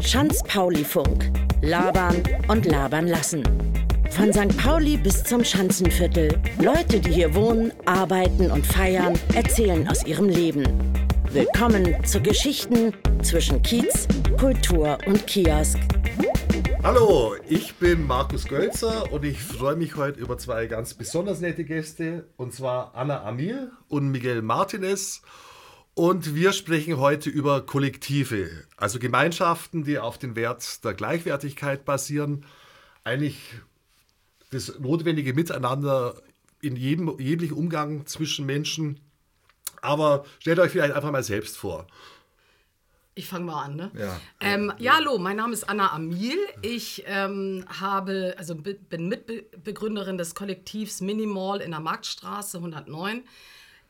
Schanz-Pauli-Funk. Labern und labern lassen. Von St. Pauli bis zum Schanzenviertel. Leute, die hier wohnen, arbeiten und feiern, erzählen aus ihrem Leben. Willkommen zu Geschichten zwischen Kiez, Kultur und Kiosk. Hallo, ich bin Markus Gölzer und ich freue mich heute über zwei ganz besonders nette Gäste, und zwar Anna Amil und Miguel Martinez. Und wir sprechen heute über Kollektive, also Gemeinschaften, die auf den Wert der Gleichwertigkeit basieren. Eigentlich das notwendige Miteinander in jedem jeglichen Umgang zwischen Menschen. Aber stellt euch vielleicht einfach mal selbst vor. Ich fange mal an, ne? Ja. Ähm, ja, hallo, mein Name ist Anna Amil. Ich ähm, habe, also bin Mitbegründerin des Kollektivs Minimal in der Marktstraße 109.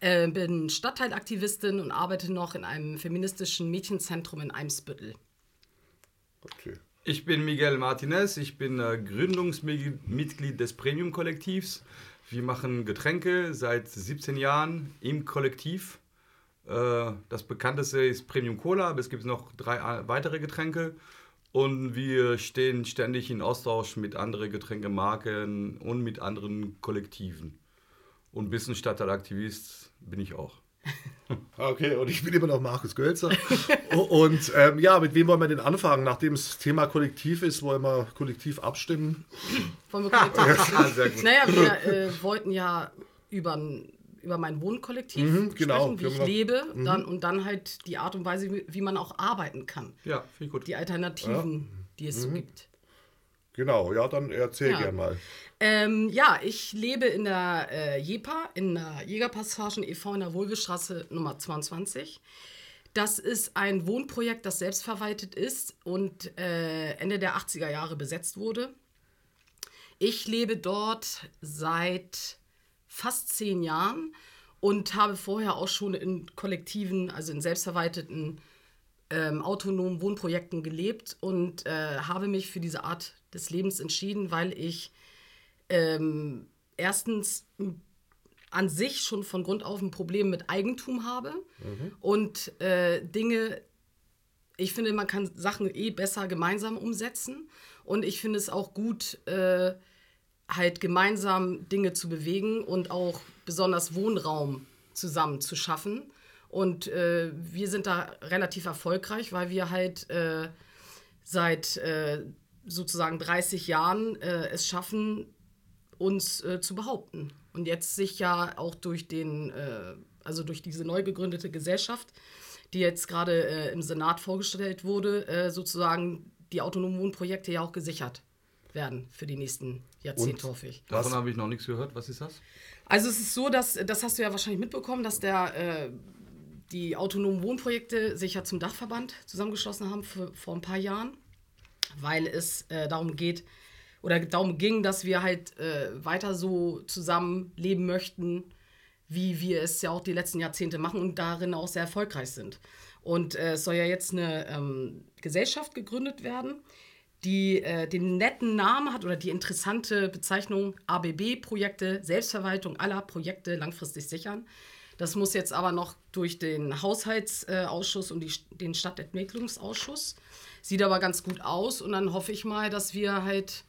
Äh, bin Stadtteilaktivistin und arbeite noch in einem feministischen Mädchenzentrum in Eimsbüttel. Okay. Ich bin Miguel Martinez, ich bin äh, Gründungsmitglied des Premium-Kollektivs. Wir machen Getränke seit 17 Jahren im Kollektiv. Äh, das bekannteste ist Premium Cola, aber es gibt noch drei weitere Getränke. Und wir stehen ständig in Austausch mit anderen Getränkemarken und mit anderen Kollektiven. Und bisschen Stadtteilaktivist bin ich auch. Okay, und ich bin immer noch Markus Gölzer. und ähm, ja, mit wem wollen wir denn anfangen? Nachdem es Thema Kollektiv ist, wollen wir kollektiv abstimmen. Wollen wir kollektiv gut. Naja, wir äh, wollten ja über, über mein Wohnkollektiv mhm, genau, sprechen, wie ich lebe mhm. dann, und dann halt die Art und Weise, wie, wie man auch arbeiten kann. Ja, finde ich gut. Die Alternativen, ja. die es mhm. so gibt. Genau, ja, dann erzähl ja. gern mal. Ähm, ja, ich lebe in der äh, JEPA, in der Jägerpassagen e.V. in der Wohlbestraße Nummer 22. Das ist ein Wohnprojekt, das selbstverwaltet ist und äh, Ende der 80er Jahre besetzt wurde. Ich lebe dort seit fast zehn Jahren und habe vorher auch schon in kollektiven, also in selbstverwalteten, ähm, autonomen Wohnprojekten gelebt und äh, habe mich für diese Art des Lebens entschieden, weil ich ähm, erstens an sich schon von Grund auf ein Problem mit Eigentum habe mhm. und äh, Dinge, ich finde, man kann Sachen eh besser gemeinsam umsetzen und ich finde es auch gut, äh, halt gemeinsam Dinge zu bewegen und auch besonders Wohnraum zusammen zu schaffen. Und äh, wir sind da relativ erfolgreich, weil wir halt äh, seit äh, sozusagen 30 Jahren äh, es schaffen, uns äh, zu behaupten. Und jetzt sich ja auch durch den, äh, also durch diese neu gegründete Gesellschaft, die jetzt gerade äh, im Senat vorgestellt wurde, äh, sozusagen die autonomen Wohnprojekte ja auch gesichert werden für die nächsten Jahrzehnte, hoffe ich. Davon habe ich noch nichts gehört. Was ist das? Also es ist so, dass, das hast du ja wahrscheinlich mitbekommen, dass der, äh, die autonomen Wohnprojekte sich ja zum Dachverband zusammengeschlossen haben für, vor ein paar Jahren, weil es äh, darum geht, oder darum ging, dass wir halt äh, weiter so zusammen leben möchten, wie wir es ja auch die letzten Jahrzehnte machen und darin auch sehr erfolgreich sind. Und äh, es soll ja jetzt eine ähm, Gesellschaft gegründet werden, die äh, den netten Namen hat oder die interessante Bezeichnung ABB-Projekte, Selbstverwaltung aller Projekte langfristig sichern. Das muss jetzt aber noch durch den Haushaltsausschuss und die, den Stadtentwicklungsausschuss. Sieht aber ganz gut aus und dann hoffe ich mal, dass wir halt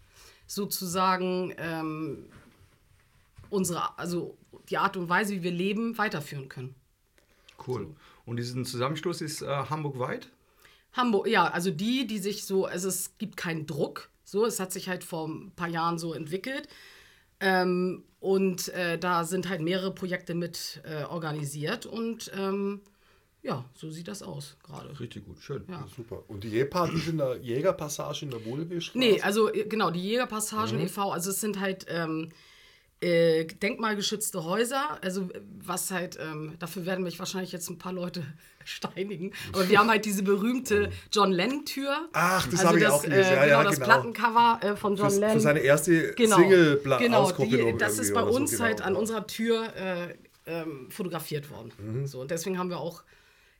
sozusagen ähm, unsere, also die Art und Weise, wie wir leben, weiterführen können. Cool. So. Und diesen Zusammenschluss ist äh, Hamburg weit? Hamburg, ja, also die, die sich so, also es gibt keinen Druck, so, es hat sich halt vor ein paar Jahren so entwickelt. Ähm, und äh, da sind halt mehrere Projekte mit äh, organisiert und ähm, ja, so sieht das aus gerade. Richtig gut, schön. Ja. Super. Und die die sind in der Jägerpassage in der Wohlwehrstraße? Nee, also äh, genau, die Jägerpassagen mhm. e.V., also es sind halt ähm, äh, denkmalgeschützte Häuser, also was halt, ähm, dafür werden mich wahrscheinlich jetzt ein paar Leute steinigen, aber wir haben halt diese berühmte John Lennon-Tür. Ach, das also habe ich auch gelesen. Äh, ja, genau, ja, das genau. Plattencover äh, von John Lennon. Für seine erste genau, Single-Auskopplung. Genau, das ist bei uns so, genau. halt an unserer Tür äh, ähm, fotografiert worden. Mhm. So, und deswegen haben wir auch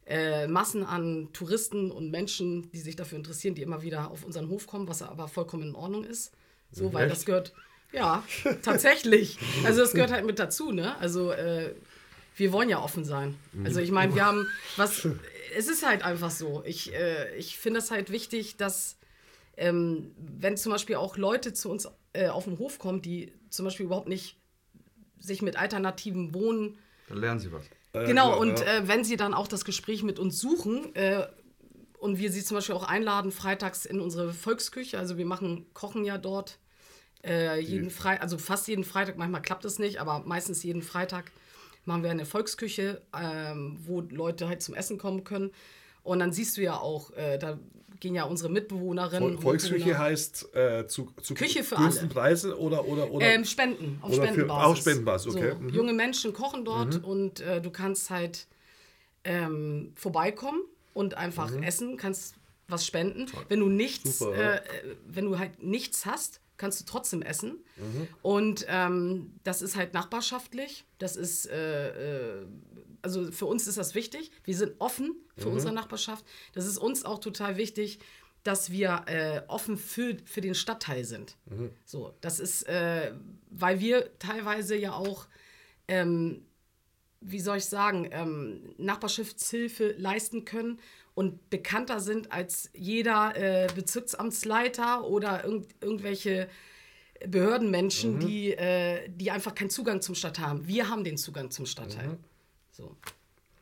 äh, Massen an Touristen und Menschen, die sich dafür interessieren, die immer wieder auf unseren Hof kommen, was aber vollkommen in Ordnung ist. So, mhm. weil das gehört, ja, tatsächlich. Also das gehört halt mit dazu, ne? Also äh, wir wollen ja offen sein. Also ich meine, wir haben was, es ist halt einfach so. Ich, äh, ich finde es halt wichtig, dass ähm, wenn zum Beispiel auch Leute zu uns äh, auf den Hof kommen, die zum Beispiel überhaupt nicht sich mit alternativen Wohnen. Dann lernen sie was. Genau, ja, und ja. Äh, wenn sie dann auch das Gespräch mit uns suchen äh, und wir sie zum Beispiel auch einladen, freitags in unsere Volksküche, also wir machen, kochen ja dort äh, jeden Freitag, also fast jeden Freitag, manchmal klappt es nicht, aber meistens jeden Freitag machen wir eine Volksküche, ähm, wo Leute halt zum Essen kommen können. Und dann siehst du ja auch, äh, da gehen ja unsere Mitbewohnerinnen. Volksküche heißt äh, zu, zu Küche für alle. Preisen oder oder oder ähm, Spenden auf oder Spendenbasis. Für, auch Spendenbasis, okay. So, mhm. Junge Menschen kochen dort mhm. und äh, du kannst halt ähm, vorbeikommen und einfach mhm. essen, kannst was spenden. Wenn du nichts, Super, ja. äh, wenn du halt nichts hast, kannst du trotzdem essen. Mhm. Und ähm, das ist halt nachbarschaftlich. Das ist, äh, äh, also für uns ist das wichtig. Wir sind offen für mhm. unsere Nachbarschaft. Das ist uns auch total wichtig, dass wir äh, offen für, für den Stadtteil sind. Mhm. So, das ist, äh, weil wir teilweise ja auch ähm, wie soll ich sagen, ähm, Nachbarschaftshilfe leisten können und bekannter sind als jeder äh, Bezirksamtsleiter oder irgend, irgendwelche Behördenmenschen, mhm. die, äh, die einfach keinen Zugang zum Stadtteil haben. Wir haben den Zugang zum Stadtteil. Mhm. So.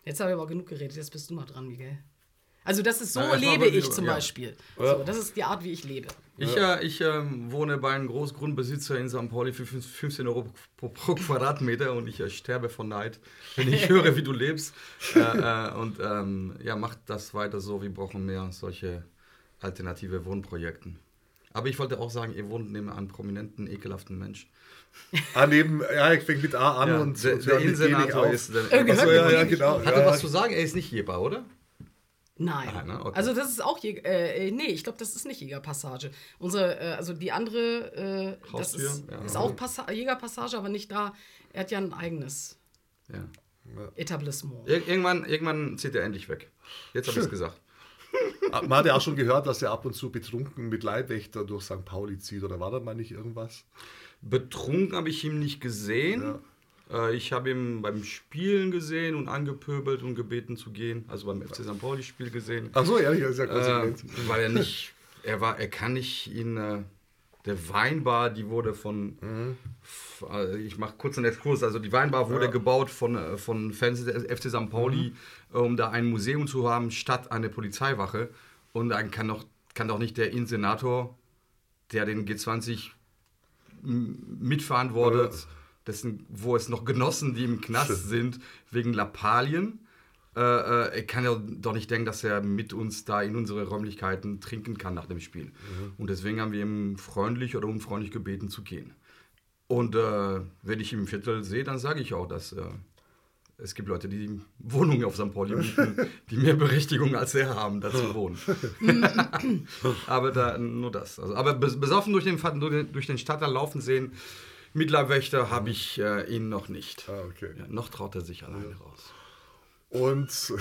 Jetzt habe ich aber genug geredet, jetzt bist du mal dran, Miguel. Also das ist so ja, lebe ich zum ja. Beispiel. So, das ist die Art, wie ich lebe. Ich, äh, ich äh, wohne bei einem Großgrundbesitzer in St. Pauli für 15 Euro pro, pro Quadratmeter und ich äh, sterbe von Neid, wenn ich höre, wie du lebst. Äh, äh, und ähm, ja, macht das weiter so. Wir brauchen mehr solche alternative Wohnprojekten. Aber ich wollte auch sagen, ihr wohnt neben einem prominenten, ekelhaften Mensch. Ah, neben, ja, ich fänge mit A an ja, und der, der Innensenator ist. Der, Achso, ja, ja, genau. Hat er was zu sagen? Er ist nicht Jeber, oder? Nein. Ah, ne? okay. Also das ist auch Jäger, äh, nee, ich glaube, das ist nicht Jägerpassage. Unsere, äh, also die andere, äh, das ist, ja. ist auch Passa Jägerpassage, aber nicht da. Er hat ja ein eigenes ja. Etablissement. Ir irgendwann, irgendwann zieht er endlich weg. Jetzt habe ich es gesagt. Ah, man hat ja auch schon gehört, dass er ab und zu betrunken mit Leibwächter durch St. Pauli zieht. Oder war da mal nicht irgendwas? Betrunken habe ich ihn nicht gesehen. Ja. Äh, ich habe ihn beim Spielen gesehen und angepöbelt und gebeten zu gehen. Also beim FC St. Pauli-Spiel gesehen. Ach so, ehrlich, das ist ja konsequent. Äh, weil er nicht, er war, er kann nicht in äh, der Weinbar, die wurde von, mhm. Äh, ich mache kurz einen Exkurs, also die Weinbar wurde ja. gebaut von, von Fans des FC St. Pauli, mhm. um da ein Museum zu haben, statt eine Polizeiwache. Und dann kann doch, kann doch nicht der Insenator, der den G20 mitverantwortet, ja dessen, wo es noch Genossen, die im Knast sind, wegen Lappalien. Äh, äh, er kann ja doch nicht denken, dass er mit uns da in unsere Räumlichkeiten trinken kann nach dem Spiel. Mhm. Und deswegen haben wir ihm freundlich oder unfreundlich gebeten zu gehen. Und äh, wenn ich ihn im Viertel sehe, dann sage ich auch, dass äh, es gibt Leute, die Wohnungen auf St. Pauli mieten, die mehr Berechtigung als er haben, da zu wohnen. aber da, nur das. Also, aber besoffen durch den, durch den Stadtteil laufen sehen, Mitleibwächter habe ich äh, ihn noch nicht. Ah, okay. Ja, noch traut er sich alleine ja. raus. Und,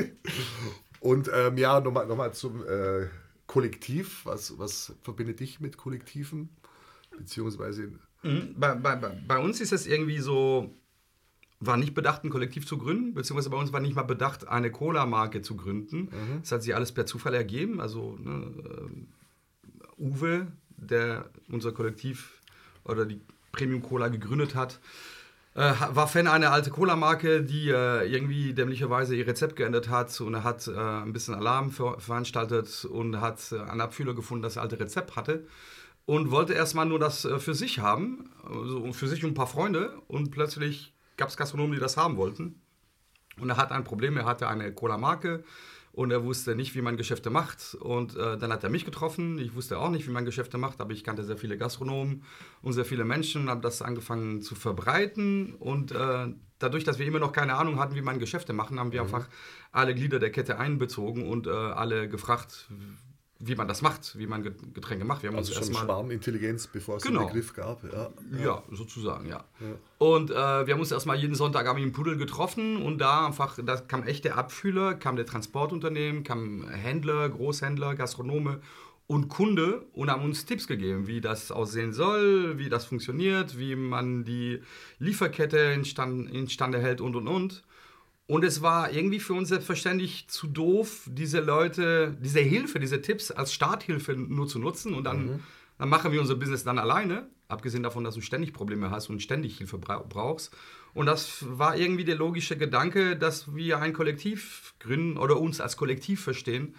und ähm, ja, nochmal noch mal zum äh, Kollektiv. Was, was verbindet dich mit Kollektiven? Beziehungsweise. Mhm. Bei, bei, bei uns ist es irgendwie so, war nicht bedacht, ein Kollektiv zu gründen, beziehungsweise bei uns war nicht mal bedacht, eine Cola-Marke zu gründen. Mhm. Das hat sich alles per Zufall ergeben. Also ne, äh, Uwe, der unser Kollektiv oder die Premium Cola gegründet hat. Äh, war Fan einer alten Cola-Marke, die äh, irgendwie dämlicherweise ihr Rezept geändert hat und er hat äh, ein bisschen Alarm ver veranstaltet und hat äh, einen Abfüller gefunden, das alte Rezept hatte und wollte erstmal nur das äh, für sich haben, also für sich und ein paar Freunde und plötzlich gab es Gastronomen, die das haben wollten und er hat ein Problem, er hatte eine Cola-Marke und er wusste nicht, wie man Geschäfte macht. Und äh, dann hat er mich getroffen. Ich wusste auch nicht, wie man Geschäfte macht, aber ich kannte sehr viele Gastronomen und sehr viele Menschen, habe das angefangen zu verbreiten. Und äh, dadurch, dass wir immer noch keine Ahnung hatten, wie man Geschäfte machen, haben wir mhm. einfach alle Glieder der Kette einbezogen und äh, alle gefragt, wie man das macht, wie man Getränke macht. Wir haben also uns schon Schwarmintelligenz, bevor es genau. den Begriff gab. Ja, ja. ja sozusagen, ja. ja. Und äh, wir haben uns erstmal jeden Sonntag am Pudel getroffen und da einfach, da kam echt der Abfühler, kam der Transportunternehmen, kam Händler, Großhändler, Gastronome und Kunde und haben uns Tipps gegeben, wie das aussehen soll, wie das funktioniert, wie man die Lieferkette instand, instande hält und und und. Und es war irgendwie für uns selbstverständlich zu doof, diese Leute, diese Hilfe, diese Tipps als Starthilfe nur zu nutzen und dann, mhm. dann machen wir unser Business dann alleine. Abgesehen davon, dass du ständig Probleme hast und ständig Hilfe brauchst. Und das war irgendwie der logische Gedanke, dass wir ein Kollektiv gründen oder uns als Kollektiv verstehen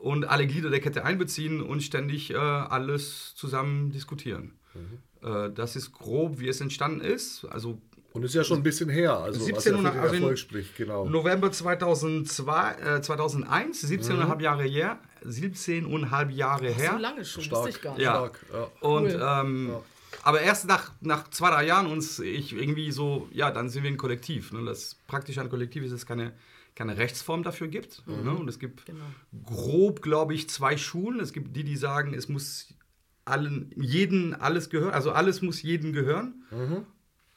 und alle Glieder der Kette einbeziehen und ständig äh, alles zusammen diskutieren. Mhm. Äh, das ist grob, wie es entstanden ist. Also und ist ja schon ein bisschen her, also 17 was ja für den Erfolg spricht, genau. November 2002, äh, 2001, 17,5 mhm. Jahre her, 17,5 Jahre her. So lange schon, stark, ich gar nicht. Ja. Stark, ja. Und, cool. ähm, ja. Aber erst nach, nach zwei, drei Jahren uns ich irgendwie so, ja, dann sind wir ein Kollektiv. Ne? Das praktisch ein Kollektiv ist, es keine, keine Rechtsform dafür gibt. Mhm. Ne? Und es gibt genau. grob, glaube ich, zwei Schulen. Es gibt die, die sagen, es muss allen, jeden alles gehören, also alles muss jedem gehören. Mhm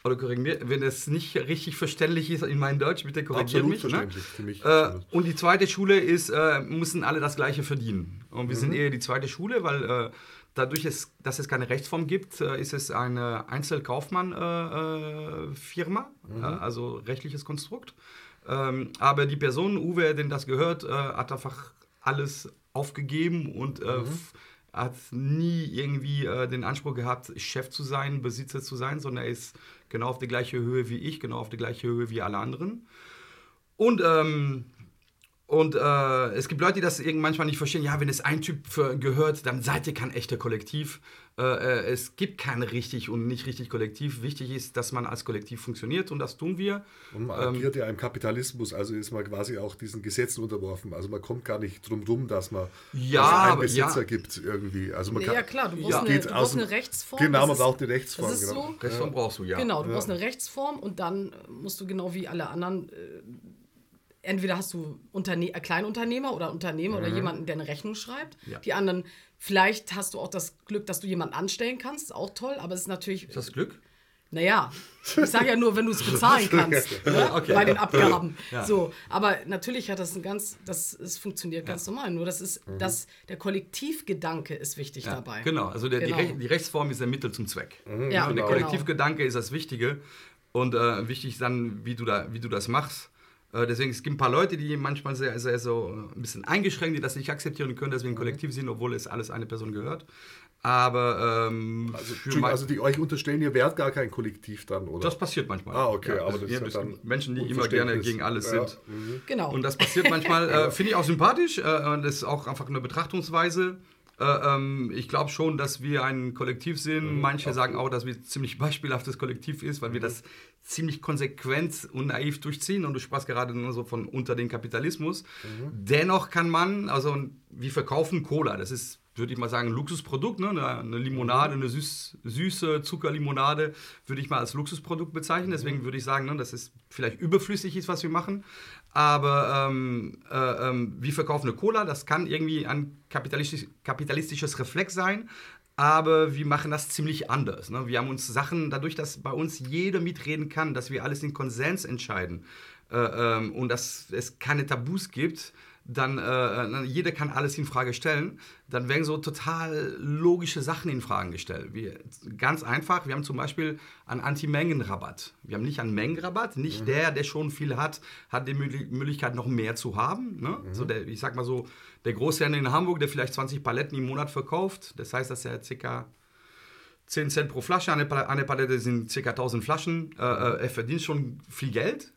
oder korrigieren wenn es nicht richtig verständlich ist in meinem Deutsch, bitte korrigiert mich. Ne? Für mich äh, und die zweite Schule ist, äh, müssen alle das Gleiche verdienen. Und wir mhm. sind eher die zweite Schule, weil äh, dadurch, ist, dass es keine Rechtsform gibt, äh, ist es eine Einzelkaufmann-Firma, äh, äh, mhm. also rechtliches Konstrukt. Ähm, aber die Person, Uwe, den das gehört, hat einfach alles aufgegeben und mhm hat nie irgendwie äh, den Anspruch gehabt, Chef zu sein, Besitzer zu sein, sondern er ist genau auf der gleichen Höhe wie ich, genau auf der gleichen Höhe wie alle anderen. Und ähm, und äh, es gibt Leute, die das manchmal nicht verstehen. Ja, wenn es ein Typ für, gehört, dann seid ihr kein echter Kollektiv. Äh, äh, es gibt kein richtig und nicht richtig Kollektiv. Wichtig ist, dass man als Kollektiv funktioniert und das tun wir. Und man ähm, agiert ja im Kapitalismus, also ist man quasi auch diesen Gesetzen unterworfen. Also man kommt gar nicht drum rum, dass man ja, also einen Besitzer ja. gibt irgendwie. Also man kann, ja klar, du brauchst, ja. eine, du brauchst eine, Rechtsform. Genau, man braucht eine Rechtsform. Genau. So, Rechtsform brauchst du, ja. Genau, du brauchst eine Rechtsform und dann musst du genau wie alle anderen äh, entweder hast du Unterne äh, Kleinunternehmer oder Unternehmer mhm. oder jemanden, der eine Rechnung schreibt. Ja. Die anderen, vielleicht hast du auch das Glück, dass du jemanden anstellen kannst, auch toll, aber es ist natürlich. Ist das Glück? Naja, ich sage ja nur, wenn du es bezahlen kannst ne? okay. bei den Abgaben. Ja. So, aber natürlich hat das ein ganz, das es funktioniert ganz ja. normal. Nur das ist, mhm. das, der Kollektivgedanke ist wichtig ja, dabei. Genau, also der, genau. Die, Rech die, Rechtsform ist der Mittel zum Zweck. Mhm, ja, und der genau. Kollektivgedanke ist das Wichtige und äh, wichtig dann, wie du da, wie du das machst. Äh, deswegen, es gibt ein paar Leute, die manchmal sehr, sehr so ein bisschen eingeschränkt, die das nicht akzeptieren können, dass wir ein Kollektiv sind, obwohl es alles eine Person gehört. Aber ähm, also, also, die euch unterstellen, ihr wärt gar kein Kollektiv dann, oder? Das passiert manchmal. Ah, okay, ja, aber das ist ja dann Menschen, die immer gerne gegen alles ja. sind. Mhm. Genau. Und das passiert manchmal, äh, finde ich auch sympathisch äh, und das ist auch einfach eine Betrachtungsweise. Äh, ähm, ich glaube schon, dass wir ein Kollektiv sind. Mhm, Manche sagen auch, dass wir ziemlich beispielhaftes Kollektiv ist, weil wir mhm. das ziemlich konsequent und naiv durchziehen. Und du sprachst gerade nur so von unter den Kapitalismus. Mhm. Dennoch kann man, also wir verkaufen Cola. Das ist würde ich mal sagen, Luxusprodukt, ne? eine, Limonade, eine süß, süße Zuckerlimonade, würde ich mal als Luxusprodukt bezeichnen. Deswegen würde ich sagen, ne, dass es vielleicht überflüssig ist, was wir machen. Aber ähm, äh, ähm, wir verkaufen eine Cola, das kann irgendwie ein kapitalistisch, kapitalistisches Reflex sein, aber wir machen das ziemlich anders. Ne? Wir haben uns Sachen, dadurch, dass bei uns jeder mitreden kann, dass wir alles in Konsens entscheiden äh, ähm, und dass es keine Tabus gibt, dann äh, jeder kann alles in Frage stellen, dann werden so total logische Sachen in Frage gestellt. Wir, ganz einfach, wir haben zum Beispiel einen Anti-Mengen-Rabatt. Wir haben nicht einen Mengenrabatt, nicht mhm. der, der schon viel hat, hat die Möglichkeit noch mehr zu haben. Ne? Mhm. So der, ich sag mal so, der Großhändler in Hamburg, der vielleicht 20 Paletten im Monat verkauft, das heißt, dass er ca. 10 Cent pro Flasche, eine, eine Palette sind ca. 1000 Flaschen, äh, äh, er verdient schon viel Geld,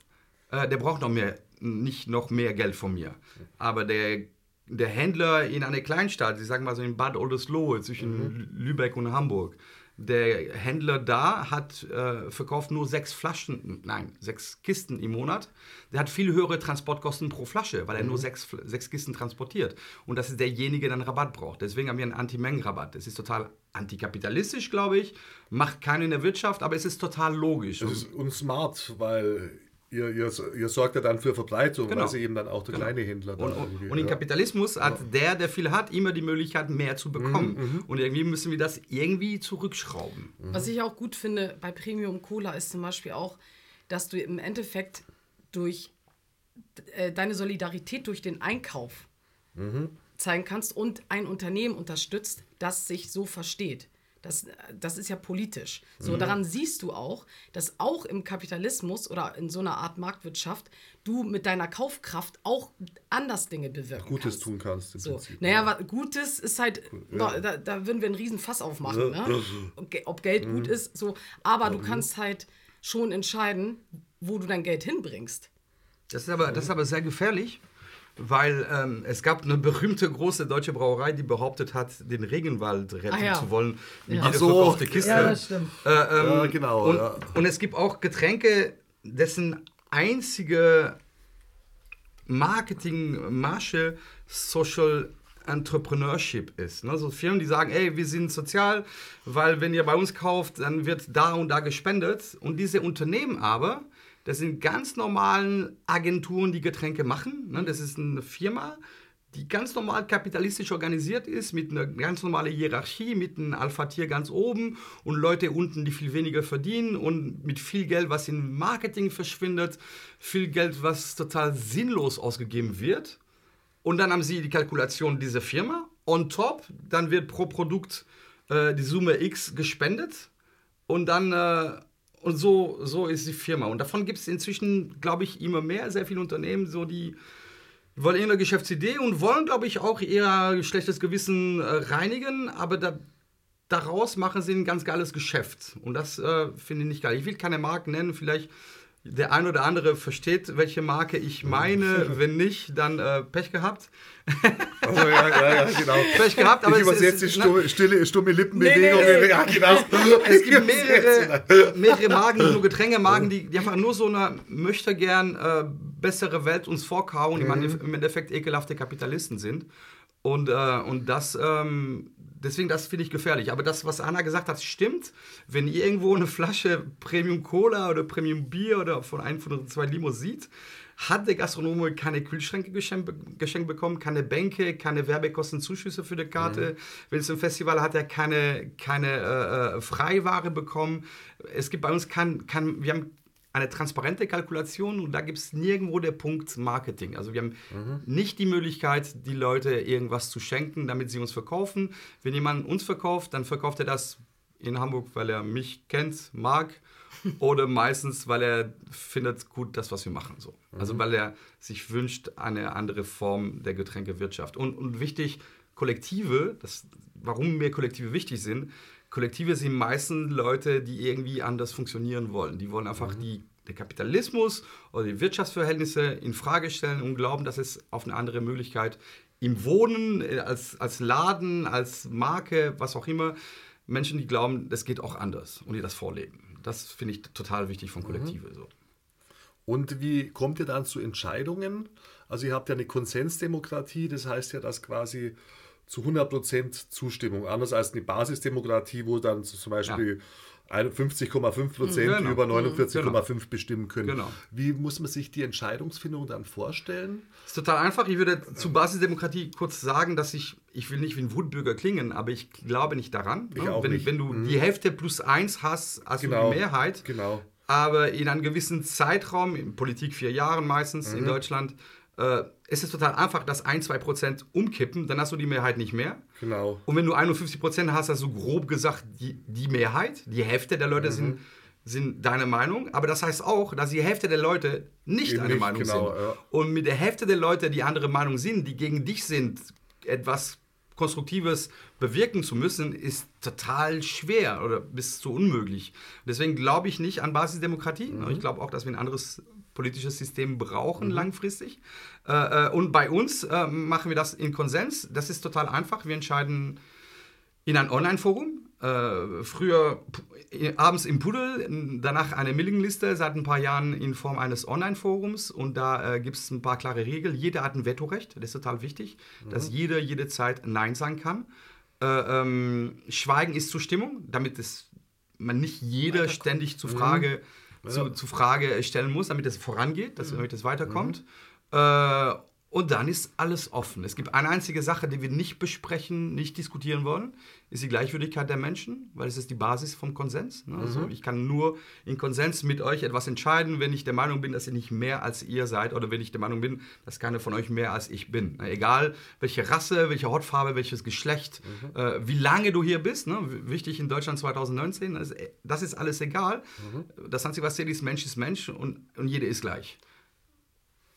äh, der braucht noch mehr nicht noch mehr Geld von mir. Aber der, der Händler in einer Kleinstadt, ich sage mal so in Bad Oldesloe zwischen mhm. Lübeck und Hamburg, der Händler da hat äh, verkauft nur sechs Flaschen, nein, sechs Kisten im Monat. Der hat viel höhere Transportkosten pro Flasche, weil er mhm. nur sechs, sechs Kisten transportiert. Und das ist derjenige, der einen Rabatt braucht. Deswegen haben wir einen Anti-Mengen-Rabatt. Das ist total antikapitalistisch, glaube ich. Macht keinen in der Wirtschaft, aber es ist total logisch. Es ist und smart, weil ihr, ihr, ihr sorgt ja dann für Verbreitung, genau. weil sie eben dann auch der genau. kleine Händler und, und, und im Kapitalismus hat ja. der, der viel hat, immer die Möglichkeit, mehr zu bekommen. Mhm, mhm, und irgendwie müssen wir das irgendwie zurückschrauben. Mhm. Was ich auch gut finde bei Premium Cola ist zum Beispiel auch, dass du im Endeffekt durch äh, deine Solidarität durch den Einkauf mhm. zeigen kannst und ein Unternehmen unterstützt, das sich so versteht. Das, das ist ja politisch. So, mhm. daran siehst du auch, dass auch im Kapitalismus oder in so einer Art Marktwirtschaft du mit deiner Kaufkraft auch anders Dinge bewirken Gutes kannst. tun kannst. Im so. Prinzip, naja, ja. Gutes ist halt, ja. da, da, würden wir einen riesen Fass aufmachen, ne? ob Geld mhm. gut ist. So. Aber mhm. du kannst halt schon entscheiden, wo du dein Geld hinbringst. Das ist aber, das ist aber sehr gefährlich, weil ähm, es gab eine berühmte große deutsche Brauerei, die behauptet hat, den Regenwald retten ah, ja. zu wollen mit ja. jeder so. verkaufte Kiste. Ja, das stimmt. Äh, ähm, ja, genau. Und, ja. und es gibt auch Getränke, dessen einzige Marketingmasche Social Entrepreneurship ist. Ne? So Firmen, die sagen, ey, wir sind sozial, weil wenn ihr bei uns kauft, dann wird da und da gespendet. Und diese Unternehmen aber, das sind ganz normalen Agenturen, die Getränke machen. Ne? Das ist eine Firma, die ganz normal kapitalistisch organisiert ist, mit einer ganz normalen Hierarchie, mit einem Alpha-Tier ganz oben und Leute unten, die viel weniger verdienen und mit viel Geld, was in Marketing verschwindet, viel Geld, was total sinnlos ausgegeben wird. Und dann haben sie die Kalkulation dieser Firma. On top, dann wird pro Produkt äh, die Summe X gespendet und dann äh, und so, so ist die Firma. Und davon gibt es inzwischen, glaube ich, immer mehr, sehr viele Unternehmen, so die wollen ihre Geschäftsidee und wollen, glaube ich, auch ihr schlechtes Gewissen äh, reinigen, aber da, daraus machen sie ein ganz geiles Geschäft. Und das äh, finde ich nicht geil. Ich will keine Marken nennen, vielleicht der ein oder andere versteht, welche Marke ich meine. Wenn nicht, dann äh, Pech gehabt. Also, ja, ja, ja, genau. Pech gehabt, aber ich übersetze die stumme, stille, stumme Lippenbewegung. Nee, nee, nee. Genau. Es gibt mehrere, mehrere Magen, nur Getränke-Magen, die, die, einfach nur so eine möchte gern äh, bessere Welt uns vorkauen, mhm. die im Endeffekt ekelhafte Kapitalisten sind. Und, äh, und das, ähm, deswegen, das finde ich gefährlich. Aber das, was Anna gesagt hat, stimmt. Wenn ihr irgendwo eine Flasche Premium Cola oder Premium Bier oder von einem von zwei Limos sieht, hat der Gastronom keine Kühlschränke geschenkt, geschenkt bekommen, keine Bänke, keine Werbekostenzuschüsse für die Karte. Mhm. Wenn es ein Festival hat, er keine, keine äh, äh, Freiware bekommen. Es gibt bei uns kein, kein wir haben eine transparente Kalkulation und da gibt es nirgendwo der Punkt Marketing. Also wir haben mhm. nicht die Möglichkeit, die Leute irgendwas zu schenken, damit sie uns verkaufen. Wenn jemand uns verkauft, dann verkauft er das in Hamburg, weil er mich kennt, mag oder meistens, weil er findet gut das, was wir machen. So. Mhm. Also weil er sich wünscht eine andere Form der Getränkewirtschaft. Und, und wichtig, Kollektive, das, warum mir Kollektive wichtig sind, Kollektive sind meistens Leute, die irgendwie anders funktionieren wollen. Die wollen einfach mhm. die, den Kapitalismus oder die Wirtschaftsverhältnisse in Frage stellen und glauben, dass es auf eine andere Möglichkeit im Wohnen, äh, als, als Laden, als Marke, was auch immer, Menschen, die glauben, das geht auch anders und die das vorleben. Das finde ich total wichtig von Kollektive. Mhm. So. Und wie kommt ihr dann zu Entscheidungen? Also ihr habt ja eine Konsensdemokratie, das heißt ja, dass quasi zu 100% Zustimmung. Anders als eine Basisdemokratie, wo dann zum Beispiel ja. 51,5 Prozent genau. über 49,5 genau. bestimmen können. Genau. Wie muss man sich die Entscheidungsfindung dann vorstellen? Das ist total einfach. Ich würde zu Basisdemokratie kurz sagen, dass ich, ich will nicht wie ein Wutbürger klingen, aber ich glaube nicht daran. Ich ne? wenn, nicht. wenn du mhm. die Hälfte plus eins hast, hast genau. du die Mehrheit. Genau. Aber in einem gewissen Zeitraum, in Politik vier Jahren meistens mhm. in Deutschland, äh, es ist total einfach, dass 1, 2 Prozent umkippen, dann hast du die Mehrheit nicht mehr. Genau. Und wenn du 51 Prozent hast, hast du grob gesagt die, die Mehrheit, die Hälfte der Leute mhm. sind, sind deine Meinung. Aber das heißt auch, dass die Hälfte der Leute nicht Eben deine nicht, Meinung genau, sind. Ja. Und mit der Hälfte der Leute, die andere Meinung sind, die gegen dich sind, etwas Konstruktives bewirken zu müssen, ist total schwer oder bis zu unmöglich. Deswegen glaube ich nicht an Basisdemokratie. Mhm. Ich glaube auch, dass wir ein anderes politisches System brauchen mhm. langfristig. Äh, äh, und bei uns äh, machen wir das in Konsens. Das ist total einfach. Wir entscheiden in ein Online-Forum. Äh, früher abends im Pudel, danach eine Mailingliste, seit ein paar Jahren in Form eines Online-Forums. Und da äh, gibt es ein paar klare Regeln. Jeder hat ein Vetorecht. Das ist total wichtig, mhm. dass jeder jederzeit Nein sagen kann. Äh, ähm, Schweigen ist Zustimmung, damit es man nicht jeder ständig zur Frage mhm zu, zu Frage stellen muss, damit es vorangeht, dass, mhm. damit es weiterkommt. Mhm. Äh, Und dann ist alles offen. Es gibt eine einzige Sache, die wir nicht besprechen, nicht diskutieren wollen, ist die Gleichwürdigkeit der Menschen, weil es ist die Basis vom Konsens. Ne? Also mhm. ich kann nur in Konsens mit euch etwas entscheiden, wenn ich der Meinung bin, dass ihr nicht mehr als ihr seid oder wenn ich der Meinung bin, dass keiner von euch mehr als ich bin. Egal welche Rasse, welche Hautfarbe, welches Geschlecht, mhm. äh, wie lange du hier bist. Ne? Wichtig in Deutschland 2019, das, das ist alles egal. Mhm. Das Einzige, was zählt, ist Mensch ist Mensch und, und jeder ist gleich.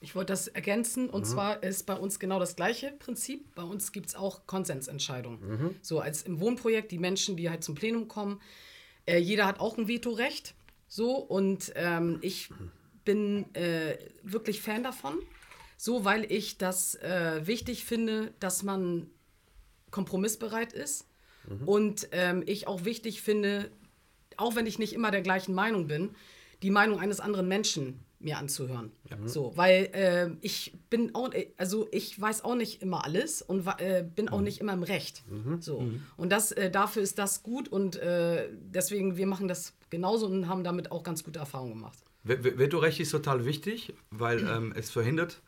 Ich wollte das ergänzen und mhm. zwar ist bei uns genau das gleiche Prinzip. Bei uns gibt es auch Konsensentscheidungen. Mhm. So als im Wohnprojekt, die Menschen, die halt zum Plenum kommen, äh, jeder hat auch ein Vetorecht. So und ähm, ich bin äh, wirklich Fan davon. So, weil ich das äh, wichtig finde, dass man kompromissbereit ist. Mhm. Und ähm, ich auch wichtig finde, auch wenn ich nicht immer der gleichen Meinung bin, die Meinung eines anderen Menschen mir anzuhören. Ja. So, weil äh, ich bin auch, also ich weiß auch nicht immer alles und äh, bin auch mhm. nicht immer im Recht. Mhm. So. Mhm. Und das, äh, dafür ist das gut und äh, deswegen, wir machen das genauso und haben damit auch ganz gute Erfahrungen gemacht. Vetorecht ist total wichtig, weil ähm, es verhindert,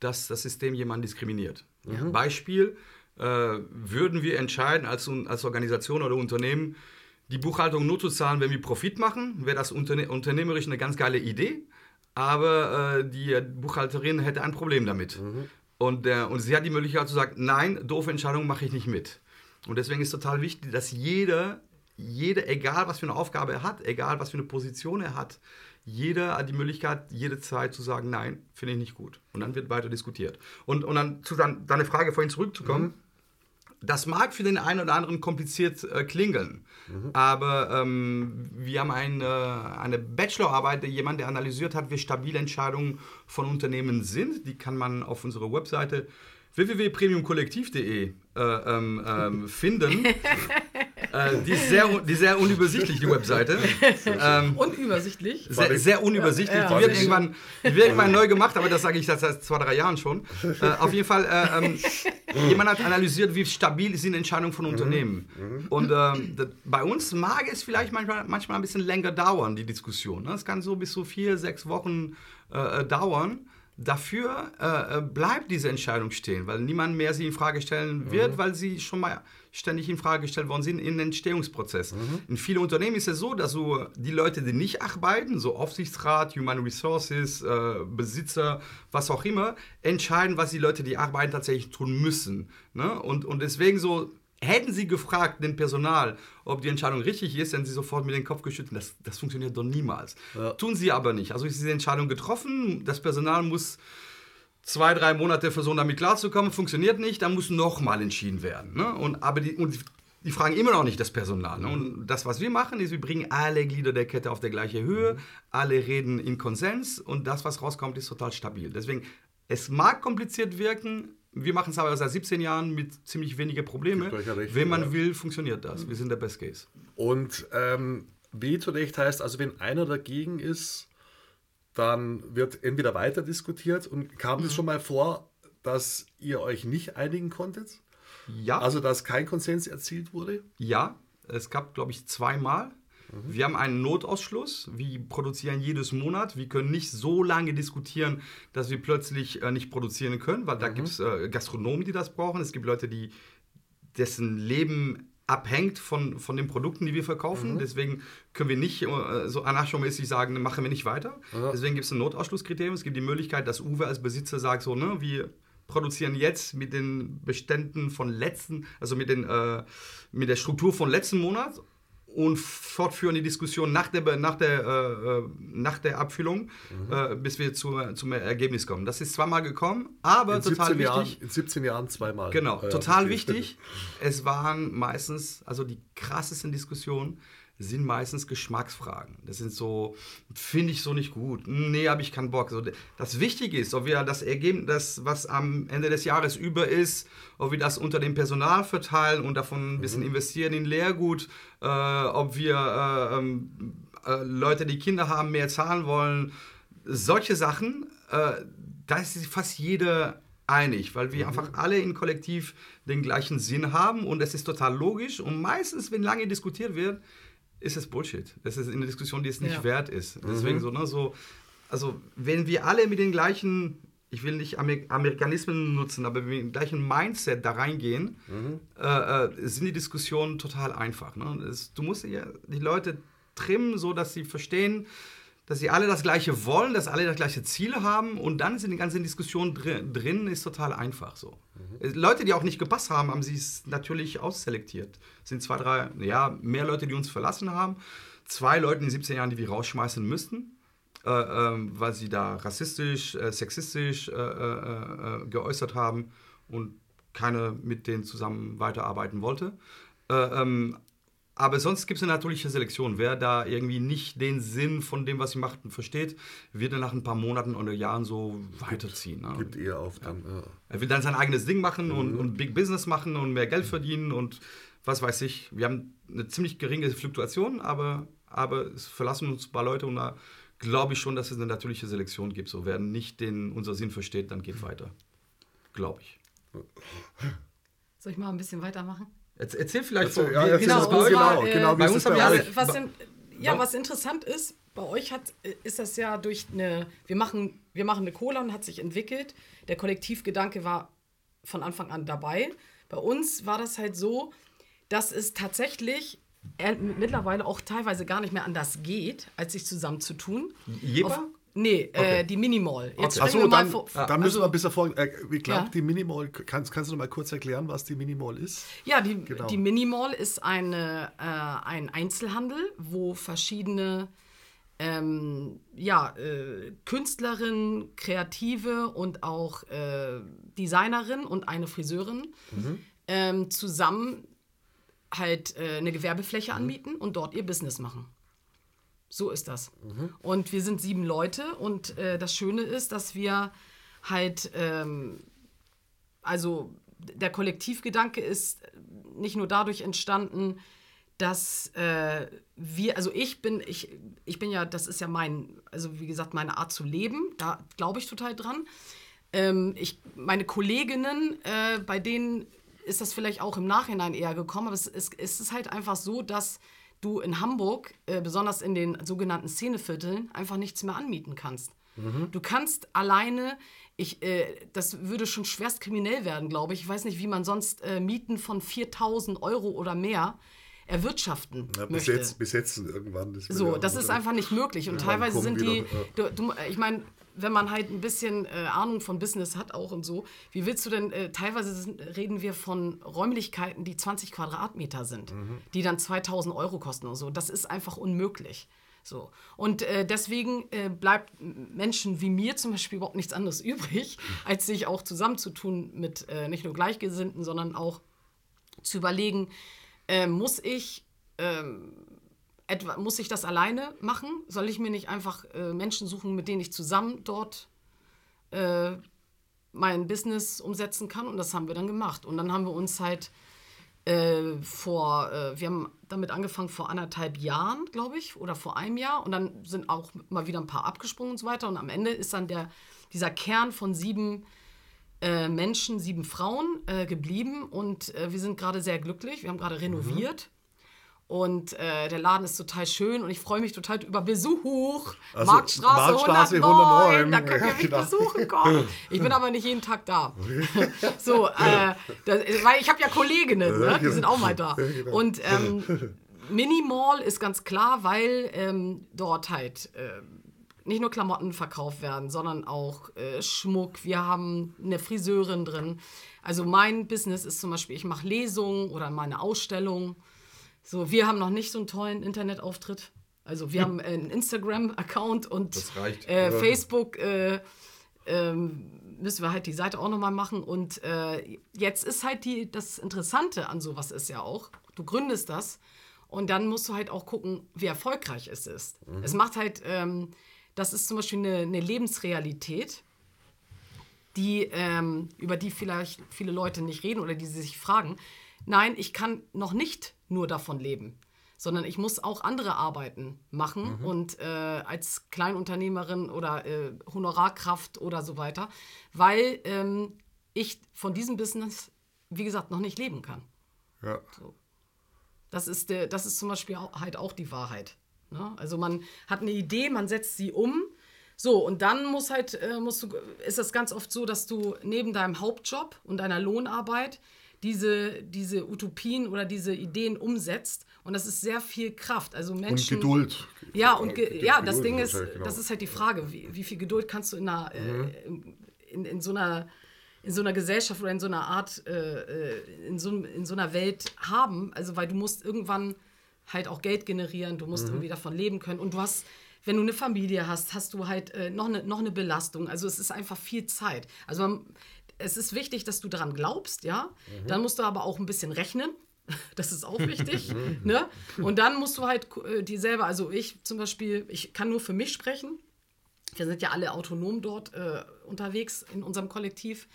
dass das System jemanden diskriminiert. Ja. Beispiel, äh, würden wir entscheiden als, als Organisation oder Unternehmen, die Buchhaltung nur zu zahlen, wenn wir Profit machen, wäre das unterne unternehmerisch eine ganz geile Idee aber äh, die Buchhalterin hätte ein Problem damit. Mhm. Und, äh, und sie hat die Möglichkeit zu sagen, nein, doofe Entscheidung mache ich nicht mit. Und deswegen ist total wichtig, dass jeder, jeder, egal was für eine Aufgabe er hat, egal was für eine Position er hat, jeder hat die Möglichkeit, jede Zeit zu sagen, nein, finde ich nicht gut. Und dann wird weiter diskutiert. Und, und dann zu deiner Frage vorhin zurückzukommen, mhm. Das mag für den einen oder anderen kompliziert äh, klingeln, mhm. aber ähm, wir haben eine, eine Bachelorarbeit, jemand, der analysiert hat, wie stabile Entscheidungen von Unternehmen sind. Die kann man auf unserer Webseite www.premiumkollektiv.de äh, ähm, ähm, finden. äh, die, ist sehr, die ist sehr unübersichtlich, die Webseite. Ähm, unübersichtlich? Sehr, sehr unübersichtlich. Ja, ja. Die, wird irgendwann, die wird irgendwann neu gemacht, aber das sage ich seit zwei, drei Jahren schon. Äh, auf jeden Fall, äh, ähm, jemand hat analysiert, wie stabil sind Entscheidungen von Unternehmen. Mhm. Und ähm, das, bei uns mag es vielleicht manchmal, manchmal ein bisschen länger dauern, die Diskussion. Es ne? kann so bis zu vier, sechs Wochen äh, äh, dauern. Dafür bleibt diese Entscheidung stehen, weil niemand mehr sie in Frage stellen wird, mhm. weil sie schon mal ständig in Frage gestellt worden sind im Entstehungsprozess. Mhm. In vielen Unternehmen ist es so, dass so die Leute, die nicht arbeiten, so Aufsichtsrat, Human Resources, äh, Besitzer, was auch immer, entscheiden, was die Leute, die arbeiten, tatsächlich tun müssen. Ne? Und, und deswegen so Hätten Sie gefragt, den Personal, ob die Entscheidung richtig ist, hätten Sie sofort mit dem Kopf geschüttelt. Das, das funktioniert doch niemals. Ja. Tun Sie aber nicht. Also ist diese Entscheidung getroffen. Das Personal muss zwei, drei Monate versuchen, damit klarzukommen. Funktioniert nicht. Dann muss nochmal entschieden werden. Ne? Und, aber die, und die fragen immer noch nicht das Personal. Ne? Und das, was wir machen, ist, wir bringen alle Glieder der Kette auf der gleiche Höhe. Alle reden in Konsens. Und das, was rauskommt, ist total stabil. Deswegen, es mag kompliziert wirken, wir machen es aber seit 17 Jahren mit ziemlich wenigen Problemen. Wenn man ja. will, funktioniert das. Wir sind der Best Case. Und ähm, Vetorecht heißt also, wenn einer dagegen ist, dann wird entweder weiter diskutiert. Und kam es mhm. schon mal vor, dass ihr euch nicht einigen konntet? Ja. Also, dass kein Konsens erzielt wurde? Ja, es gab, glaube ich, zweimal. Mhm. Wir haben einen Notausschluss. Wir produzieren jedes Monat. Wir können nicht so lange diskutieren, dass wir plötzlich äh, nicht produzieren können, weil da mhm. gibt es äh, Gastronomen, die das brauchen. Es gibt Leute, die dessen Leben abhängt von, von den Produkten, die wir verkaufen. Mhm. Deswegen können wir nicht äh, so anarchomäßig sagen, machen wir nicht weiter. Ja. Deswegen gibt es ein Notausschlusskriterium. Es gibt die Möglichkeit, dass Uwe als Besitzer sagt, so, ne, wir produzieren jetzt mit den Beständen von letzten, also mit, den, äh, mit der Struktur von letzten Monat und fortführen die Diskussion nach der, nach der, äh, äh nach der Abfüllung, mhm. äh, bis wir zu, zum Ergebnis kommen. Das ist zweimal gekommen, aber in total wichtig. Jahren, in 17 Jahren zweimal. Genau, total wichtig. Es waren meistens, also die krassesten Diskussionen, sind meistens Geschmacksfragen. Das sind so, finde ich so nicht gut. Nee, habe ich keinen Bock. So, das Wichtige ist, ob wir das Ergebnis, was am Ende des Jahres über ist, ob wir das unter dem Personal verteilen und davon ein bisschen mhm. investieren in Lehrgut, äh, ob wir äh, ähm, äh, Leute, die Kinder haben, mehr zahlen wollen. Solche Sachen, äh, da ist fast jeder einig, weil wir mhm. einfach alle im Kollektiv den gleichen Sinn haben und es ist total logisch. Und meistens, wenn lange diskutiert wird, ist es Bullshit. Das ist eine Diskussion, die es nicht ja. wert ist. Deswegen mhm. so, ne, so, also wenn wir alle mit den gleichen ich will nicht Amer Amerikanismen nutzen, aber wenn wir mit dem gleichen Mindset da reingehen, mhm. äh, äh, sind die Diskussionen total einfach. Ne? Es, du musst ja die Leute trimmen, so dass sie verstehen, dass sie alle das Gleiche wollen, dass alle das gleiche Ziel haben und dann sind die ganzen Diskussionen drin, drin ist total einfach so. Mhm. Leute, die auch nicht gepasst haben, haben sie es natürlich ausselektiert. Es sind zwei, drei, ja, mehr Leute, die uns verlassen haben. Zwei Leute in 17 Jahren, die wir rausschmeißen müssten, äh, äh, weil sie da rassistisch, äh, sexistisch äh, äh, äh, geäußert haben und keiner mit denen zusammen weiterarbeiten wollte. Ähm, aber sonst gibt es eine natürliche Selektion. Wer da irgendwie nicht den Sinn von dem, was sie macht, versteht, wird dann nach ein paar Monaten oder Jahren so weiterziehen. Ne? Gibt eher auf dann. Ja. Er will dann sein eigenes Ding machen mhm. und, und Big Business machen und mehr Geld verdienen und was weiß ich. Wir haben eine ziemlich geringe Fluktuation, aber, aber es verlassen uns ein paar Leute und da glaube ich schon, dass es eine natürliche Selektion gibt. So, wer nicht den, unser Sinn versteht, dann geht weiter. Glaube ich. Soll ich mal ein bisschen weitermachen? Erzähl vielleicht so. Ja, genau, bei, genau, äh, genau, bei uns haben wir was, in, ja, was interessant ist, bei euch hat, ist das ja durch eine, wir machen, wir machen eine Cola und hat sich entwickelt. Der Kollektivgedanke war von Anfang an dabei. Bei uns war das halt so, dass es tatsächlich äh, mittlerweile auch teilweise gar nicht mehr anders geht, als sich zusammen zu tun. Jeber? Nee, äh, okay. äh, die Minimall. Jetzt okay. Achso, dann, vor, dann müssen also, wir ein bisschen vor. Äh, ich glaube, ja. die Minimall, kannst, kannst du noch mal kurz erklären, was die Minimall ist? Ja, die, genau. die Minimall ist eine, äh, ein Einzelhandel, wo verschiedene ähm, ja, äh, Künstlerinnen, Kreative und auch äh, Designerin und eine Friseurin mhm. ähm, zusammen halt äh, eine Gewerbefläche mhm. anmieten und dort ihr Business machen. So ist das. Mhm. Und wir sind sieben Leute und äh, das Schöne ist, dass wir halt, ähm, also der Kollektivgedanke ist nicht nur dadurch entstanden, dass äh, wir, also ich bin, ich, ich bin ja, das ist ja mein, also wie gesagt, meine Art zu leben, da glaube ich total dran. Ähm, ich, meine Kolleginnen, äh, bei denen ist das vielleicht auch im Nachhinein eher gekommen, aber es, es, es ist halt einfach so, dass du in Hamburg, äh, besonders in den sogenannten Szenevierteln, einfach nichts mehr anmieten kannst. Mhm. Du kannst alleine, ich, äh, das würde schon schwerst kriminell werden, glaube ich. Ich weiß nicht, wie man sonst äh, Mieten von 4000 Euro oder mehr erwirtschaften ja, bis möchte. Jetzt, bis jetzt irgendwann. Das so, das ist einfach nicht möglich. Und teilweise sind die, du, du, ich meine, wenn man halt ein bisschen äh, Ahnung von Business hat auch und so, wie willst du denn, äh, teilweise sind, reden wir von Räumlichkeiten, die 20 Quadratmeter sind, mhm. die dann 2000 Euro kosten und so. Das ist einfach unmöglich. So. Und äh, deswegen äh, bleibt Menschen wie mir zum Beispiel überhaupt nichts anderes übrig, als sich auch zusammenzutun mit äh, nicht nur Gleichgesinnten, sondern auch zu überlegen, äh, muss ich ähm, etwa, muss ich das alleine machen? Soll ich mir nicht einfach äh, Menschen suchen, mit denen ich zusammen dort äh, mein Business umsetzen kann? Und das haben wir dann gemacht. Und dann haben wir uns halt äh, vor, äh, wir haben damit angefangen vor anderthalb Jahren, glaube ich, oder vor einem Jahr. Und dann sind auch mal wieder ein paar abgesprungen und so weiter. Und am Ende ist dann der, dieser Kern von sieben äh, Menschen, sieben Frauen äh, geblieben. Und wir sind gerade sehr glücklich. Wir haben gerade renoviert. Mhm. Und äh, der Laden ist total schön und ich freue mich total über Besuch. Also, Marktstraße, Marktstraße 109, 109, Da könnt ihr mich genau. besuchen kommen. Ich bin aber nicht jeden Tag da. so, äh, das, weil ich habe ja Kolleginnen, ne? die sind auch mal da. Genau. Und ähm, Mini-Mall ist ganz klar, weil ähm, dort halt äh, nicht nur Klamotten verkauft werden, sondern auch äh, Schmuck. Wir haben eine Friseurin drin. Also mein Business ist zum Beispiel, ich mache Lesungen oder meine Ausstellung. So, wir haben noch nicht so einen tollen Internetauftritt. Also wir haben einen Instagram-Account und äh, Facebook äh, äh, müssen wir halt die Seite auch nochmal machen. Und äh, jetzt ist halt die, das Interessante an sowas ist ja auch, du gründest das und dann musst du halt auch gucken, wie erfolgreich es ist. Mhm. Es macht halt, ähm, das ist zum Beispiel eine, eine Lebensrealität, die, ähm, über die vielleicht viele Leute nicht reden oder die sich fragen. Nein, ich kann noch nicht nur davon leben, sondern ich muss auch andere Arbeiten machen mhm. und äh, als Kleinunternehmerin oder äh, Honorarkraft oder so weiter, weil ähm, ich von diesem Business, wie gesagt, noch nicht leben kann. Ja. So. Das, ist der, das ist zum Beispiel auch, halt auch die Wahrheit. Ne? Also man hat eine Idee, man setzt sie um So, und dann muss halt, äh, musst du, ist das ganz oft so, dass du neben deinem Hauptjob und deiner Lohnarbeit diese, diese Utopien oder diese Ideen umsetzt. Und das ist sehr viel Kraft. Also Menschen. Und Geduld. Ja, und ge Geduld ja, das Ding ist, genau. das ist halt die Frage, wie, wie viel Geduld kannst du in einer, äh, in, in so einer in so einer Gesellschaft oder in so einer Art, äh, äh, in, so, in so einer Welt haben. Also, weil du musst irgendwann halt auch Geld generieren, du musst irgendwie davon leben können. Und du hast, wenn du eine Familie hast, hast du halt äh, noch, eine, noch eine Belastung. Also es ist einfach viel Zeit. Also man, es ist wichtig, dass du daran glaubst, ja. Dann musst du aber auch ein bisschen rechnen. Das ist auch wichtig. ne? Und dann musst du halt äh, die selber, also ich zum Beispiel, ich kann nur für mich sprechen. Wir sind ja alle autonom dort äh, unterwegs in unserem Kollektiv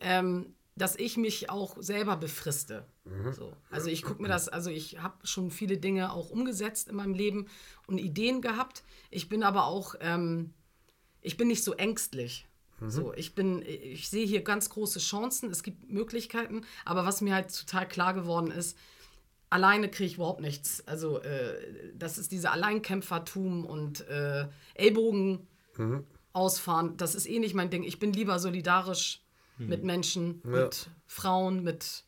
ähm, dass ich mich auch selber befriste. So. Also ich gucke mir das, also ich habe schon viele Dinge auch umgesetzt in meinem Leben und Ideen gehabt. Ich bin aber auch, ähm, ich bin nicht so ängstlich. So, ich bin, ich sehe hier ganz große Chancen, es gibt Möglichkeiten, aber was mir halt total klar geworden ist, alleine kriege ich überhaupt nichts. Also äh, das ist diese Alleinkämpfertum und äh, Ellbogen ausfahren, das ist eh nicht mein Ding. Ich bin lieber solidarisch mit Menschen, mit Frauen, mit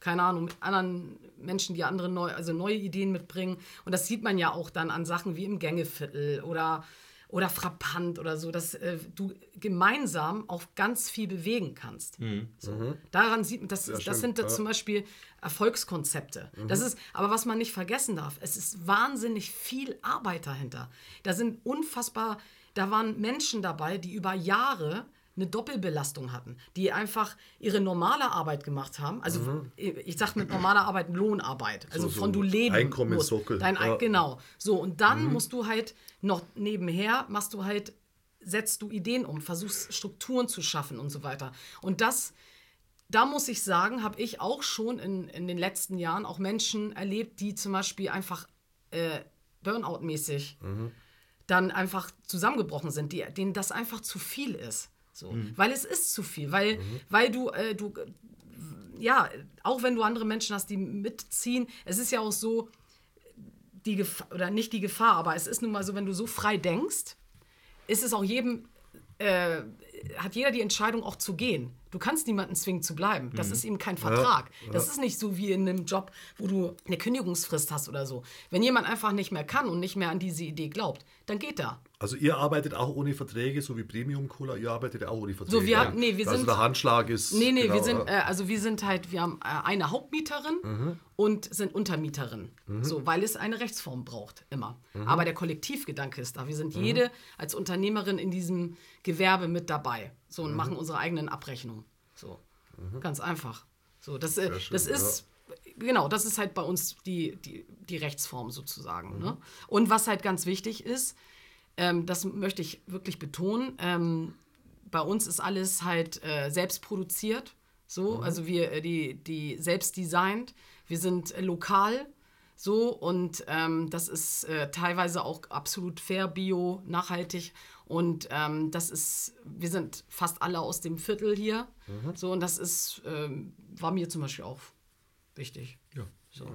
keine Ahnung, mit anderen Menschen, die andere neu, also neue Ideen mitbringen. Und das sieht man ja auch dann an Sachen wie im Gängeviertel oder, oder frappant oder so, dass äh, du gemeinsam auch ganz viel bewegen kannst. So. Daran sieht man, das, das stimmt, sind da ja. zum Beispiel Erfolgskonzepte. Das ist, aber was man nicht vergessen darf, es ist wahnsinnig viel Arbeit dahinter. Da sind unfassbar, da waren Menschen dabei, die über Jahre eine Doppelbelastung hatten, die einfach ihre normale Arbeit gemacht haben. Also ich sage mit normaler Arbeit Lohnarbeit, also Mhm. so von du leben Einkommenssockel, musst. Dein, Ein- ja. Mhm. Genau. So und dann musst du halt noch nebenher machst du halt setzt du Ideen um, versuchst Strukturen zu schaffen und so weiter. Und das da muss ich sagen, habe ich auch schon in, in den letzten Jahren auch Menschen erlebt, die zum Beispiel einfach äh, Burnout-mäßig dann einfach zusammengebrochen sind, die, denen das einfach zu viel ist. So. Weil es ist zu viel, weil, weil du, äh, du, ja, auch wenn du andere Menschen hast, die mitziehen, es ist ja auch so, die Gefahr, oder nicht die Gefahr, aber es ist nun mal so, wenn du so frei denkst, ist es auch jedem, äh, hat jeder die Entscheidung auch zu gehen. Du kannst niemanden zwingen zu bleiben. Das ist eben kein Vertrag. Das ist nicht so wie in einem Job, wo du eine Kündigungsfrist hast oder so. Wenn jemand einfach nicht mehr kann und nicht mehr an diese Idee glaubt, dann geht er. Also ihr arbeitet auch ohne Verträge, so wie Premium Cola, ihr arbeitet ja auch ohne Verträge. So, wir haben- nee, wir also sind- der Handschlag ist. Nee, nee, genau, wir sind, ja. äh, also wir sind halt, wir haben äh, eine Hauptmieterin und sind Untermieterin. So, weil es eine Rechtsform braucht, immer. Aber der Kollektivgedanke ist da. Wir sind jede als Unternehmerin in diesem Gewerbe mit dabei. So und machen unsere eigenen Abrechnungen. So. Ganz einfach. So, das, äh, schön, das ist. Genau, das ist halt bei uns die, die, die Rechtsform sozusagen. Ne? Und was halt ganz wichtig ist, ähm, das möchte ich wirklich betonen, ähm, bei uns ist alles halt äh, selbst produziert. So, also wir äh, die, die selbst designt. Wir sind äh, lokal. So, und ähm, das ist äh, teilweise auch absolut fair, bio, nachhaltig. Und ähm, das ist, wir sind fast alle aus dem Viertel hier. So, und das ist, ähm, war mir zum Beispiel auch wichtig. Ja. So,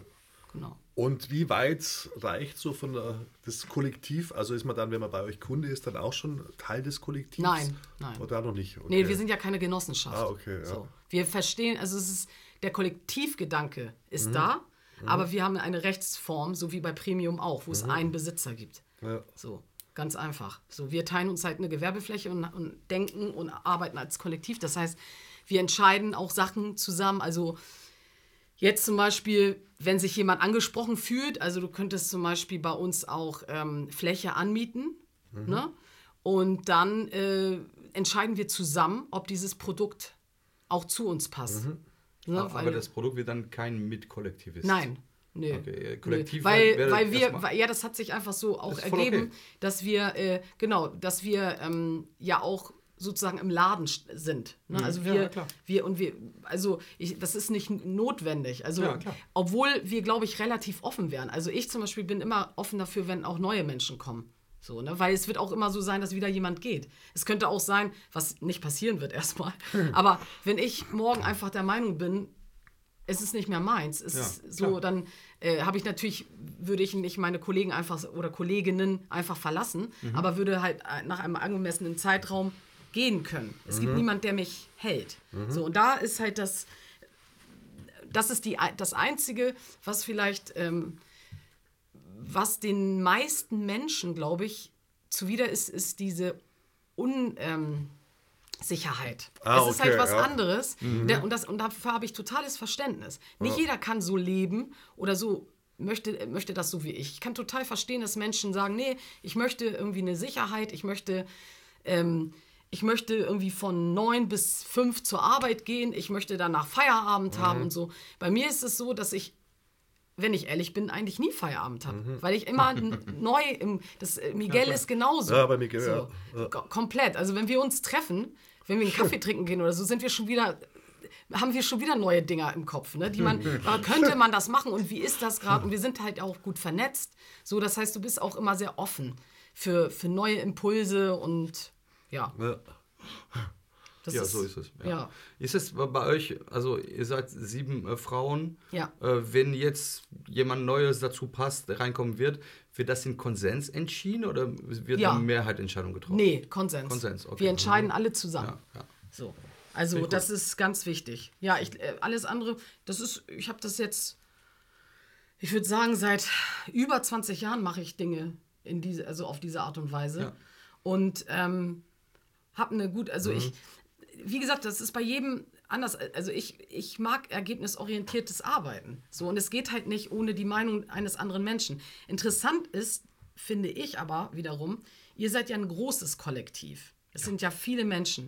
genau. Und wie weit reicht so von der, das Kollektiv? Also ist man dann, wenn man bei euch Kunde ist, dann auch schon Teil des Kollektivs? Nein, nein. Oder noch nicht? Okay. Nee, wir sind ja keine Genossenschaft. Ah, okay, ja. so. Wir verstehen, also es ist, der Kollektivgedanke ist Mhm. da, aber wir haben eine Rechtsform, so wie bei Premium auch, wo es einen Besitzer gibt. Mhm. Ja. So, ganz einfach. So, wir teilen uns halt eine Gewerbefläche und, und denken und arbeiten als Kollektiv. Das heißt, wir entscheiden auch Sachen zusammen. Also Jetzt zum Beispiel, wenn sich jemand angesprochen fühlt, also du könntest zum Beispiel bei uns auch ähm, Fläche anmieten, ne? Und dann äh, entscheiden wir zusammen, ob dieses Produkt auch zu uns passt. Ne? Aber Weil- das Produkt wird dann kein Mitkollektivist. Nein. Nee. Okay, äh, nee. Kollektiv weil, wäre weil wir, weil, ja, das hat sich einfach so auch ergeben, okay. dass wir, äh, genau, dass wir ähm, ja auch sozusagen im Laden sind. Ne? Also Mhm. Ja, wir, klar. wir und wir, also ich, das ist nicht notwendig. Also Ja, obwohl wir, glaube ich, relativ offen wären. Also ich zum Beispiel bin immer offen dafür, wenn auch neue Menschen kommen. So, ne? Weil es wird auch immer so sein, dass wieder jemand geht. Es könnte auch sein, was nicht passieren wird erstmal. Aber wenn ich morgen einfach der Meinung bin, es ist nicht mehr meins. Es Ja, ist so, klar. dann äh, habe ich natürlich, würde ich nicht meine Kollegen einfach oder Kolleginnen einfach verlassen, Mhm. aber würde halt äh, nach einem angemessenen Zeitraum gehen können. Es gibt niemand, der mich hält. So, und da ist halt das, das ist die, das Einzige, was vielleicht, ähm, was den meisten Menschen, glaube ich, zuwider ist, ist diese Un, ähm. Ah, es ist okay, halt was ja. anderes. Der, und, das, und dafür habe ich totales Verständnis. Nicht jeder kann so leben oder so möchte, möchte das so wie ich. Ich kann total verstehen, dass Menschen sagen, nee, ich möchte irgendwie eine Sicherheit, ich möchte, ähm, ich möchte irgendwie von neun bis fünf zur Arbeit gehen, ich möchte danach Feierabend haben und so. Bei mir ist es so, dass ich wenn ich ehrlich bin, eigentlich nie Feierabend habe. Mhm. Weil ich immer neu im. Das, äh, Miguel ist genauso. Ja, bei Miguel, so, ja. Ja. Ko- Komplett. Also wenn wir uns treffen, wenn wir einen Kaffee trinken gehen oder so, sind wir schon wieder. Haben wir schon wieder neue Dinger im Kopf, ne? Die man, könnte man das machen und wie ist das gerade? Und wir sind halt auch gut vernetzt. So, das heißt, du bist auch immer sehr offen für, für neue Impulse und ja. Ja. Ja, so ist es. Ja. Ja. Ist es bei euch, also ihr seid sieben äh, Frauen, Ja. äh, wenn jetzt jemand Neues dazu passt, reinkommen wird, wird das in Konsens entschieden oder wird Ja. eine Mehrheitsentscheidung getroffen? Nee, Konsens. Konsens, okay. Mhm. Wir entscheiden alle zusammen. Ja. So. Also das ist ganz wichtig. Ja, ich, äh, alles andere, das ist, ich habe das jetzt, ich würde sagen, seit über 20 Jahren mache ich Dinge in diese, also auf diese Art und Weise. Ja. Und ähm, habe eine gut, also ich, wie gesagt, das ist bei jedem anders. Also ich, ich mag ergebnisorientiertes Arbeiten. So, und es geht halt nicht ohne die Meinung eines anderen Menschen. Interessant ist, finde ich aber wiederum, ihr seid ja ein großes Kollektiv. Es sind ja viele Menschen.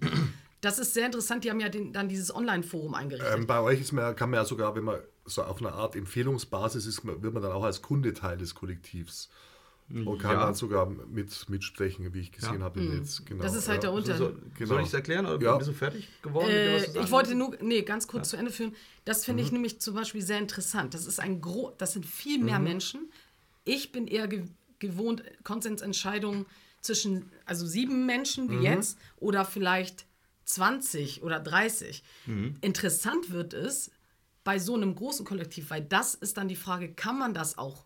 Das ist sehr interessant. Die haben ja den, dann dieses Online-Forum eingerichtet. Ähm, bei euch ist man, kann man ja sogar, wenn man so auf einer Art Empfehlungsbasis ist, wird man dann auch als Kunde Teil des Kollektivs. Und kann Ja. dann sogar mit, mitsprechen, wie ich gesehen habe. im Netz. Genau, Mhm. Das ist halt ja. der Unterschied. So, Genau. Soll ich es erklären oder Ja. bist du fertig geworden? mit dem, Äh, ich wollte nur, nee, ganz kurz zu Ende führen. Das finde ich nämlich zum Beispiel sehr interessant. Das ist ein gro das sind viel mehr Menschen. Ich bin eher ge gewohnt, Konsensentscheidungen zwischen, also sieben Menschen wie jetzt oder vielleicht 20 oder 30. Interessant wird es bei so einem großen Kollektiv, weil das ist dann die Frage, kann man das auch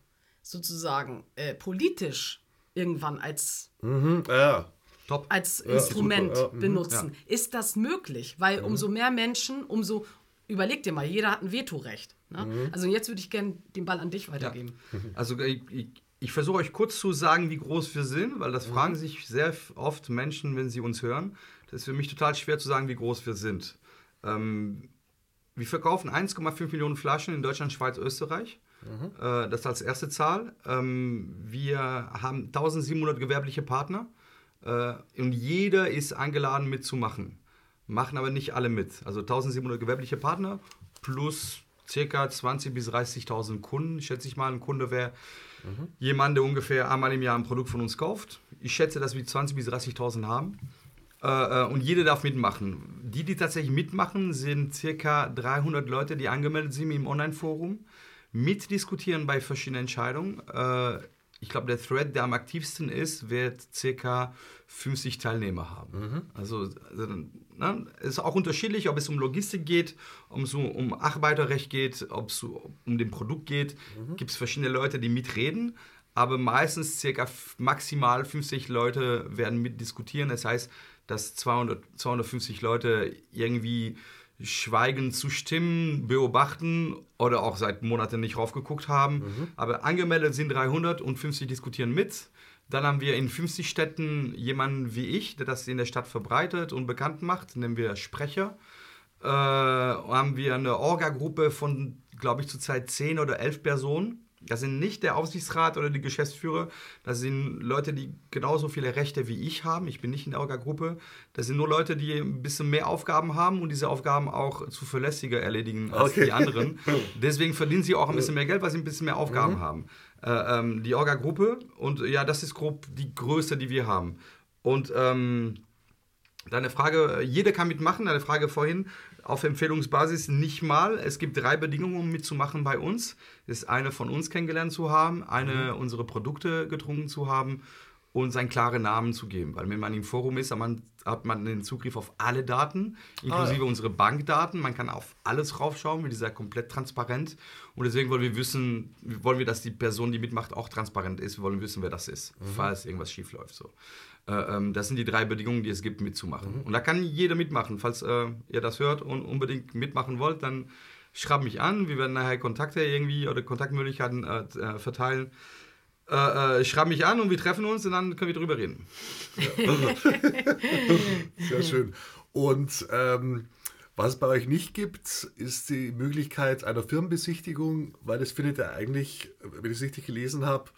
sozusagen äh, politisch irgendwann als Ja, Top. als Instrument super, ja, mhm, benutzen. Ist das möglich? Weil umso mehr Menschen, umso. Überleg dir mal, jeder hat ein Vetorecht. Ne? Mhm. Also jetzt würde ich gerne den Ball an dich Ja. weitergeben. Also ich, ich, ich versuche euch kurz zu sagen, wie groß wir sind, weil das fragen sich sehr oft Menschen, wenn sie uns hören. Das ist für mich total schwer zu sagen, wie groß wir sind. Ähm, wir verkaufen 1,5 Millionen Flaschen in Deutschland, Schweiz, Österreich. Äh, das als erste Zahl. Ähm, wir haben 1700 gewerbliche Partner äh, und jeder ist eingeladen mitzumachen. Machen aber nicht alle mit. Also 1700 gewerbliche Partner plus circa 20.000 bis 30.000 Kunden. Schätze ich mal, ein Kunde wäre jemand, der ungefähr einmal im Jahr ein Produkt von uns kauft. Ich schätze, dass wir 20.000 bis 30.000 haben. Äh, äh, und jeder darf mitmachen. Die, die tatsächlich mitmachen, sind circa 300 Leute, die angemeldet sind im Online-Forum, mitdiskutieren bei verschiedenen Entscheidungen. Äh, ich glaube, der Thread, der am aktivsten ist, wird circa 50 Teilnehmer haben. Also, also ne, es ist auch unterschiedlich, ob es um Logistik geht, ob es um, um Arbeiterrecht geht, ob es so um den Produkt geht. Gibt es verschiedene Leute, die mitreden. Aber meistens circa maximal 50 Leute werden mitdiskutieren. Das heißt, dass 200, 250 Leute irgendwie schweigend zustimmen, beobachten oder auch seit Monaten nicht raufgeguckt haben. Aber angemeldet sind 300 und 50 diskutieren mit. Dann haben wir in 50 Städten jemanden wie ich, der das in der Stadt verbreitet und bekannt macht, nennen wir Sprecher. Äh, haben wir eine Orga-Gruppe von, glaube ich, zurzeit 10 oder 11 Personen. Das sind nicht der Aufsichtsrat oder die Geschäftsführer. Das sind Leute, die genauso viele Rechte wie ich haben. Ich bin nicht in der Orga-Gruppe. Das sind nur Leute, die ein bisschen mehr Aufgaben haben und diese Aufgaben auch zuverlässiger erledigen als Okay. die anderen. Deswegen verdienen sie auch ein bisschen mehr Geld, weil sie ein bisschen mehr Aufgaben haben. Äh, ähm, die Orga-Gruppe und ja, das ist grob die größte, die wir haben. Und ähm, Deine Frage, jeder kann mitmachen. Deine Frage vorhin auf Empfehlungsbasis nicht mal. Es gibt drei Bedingungen, um mitzumachen bei uns. Das ist eine von uns kennengelernt zu haben, eine unsere Produkte getrunken zu haben und seinen klaren Namen zu geben. Weil wenn man im Forum ist, hat man, hat man den Zugriff auf alle Daten, inklusive Ah, ja. unsere Bankdaten. Man kann auf alles raufschauen, wir sind ja komplett transparent. Und deswegen wollen wir wissen, wollen wir, dass die Person, die mitmacht, auch transparent ist. Wir wollen wissen, wer das ist, falls irgendwas schief läuft. So. Äh, ähm, das sind die drei Bedingungen, die es gibt, mitzumachen. Und da kann jeder mitmachen. Falls äh, ihr das hört und unbedingt mitmachen wollt, dann schreibt mich an. Wir werden nachher Kontakte irgendwie oder Kontaktmöglichkeiten äh, äh, verteilen. Äh, äh, schreib mich an und wir treffen uns und dann können wir drüber reden. Sehr schön. Und ähm, was es bei euch nicht gibt, ist die Möglichkeit einer Firmenbesichtigung, weil das findet ja eigentlich, wenn ich es richtig gelesen habe,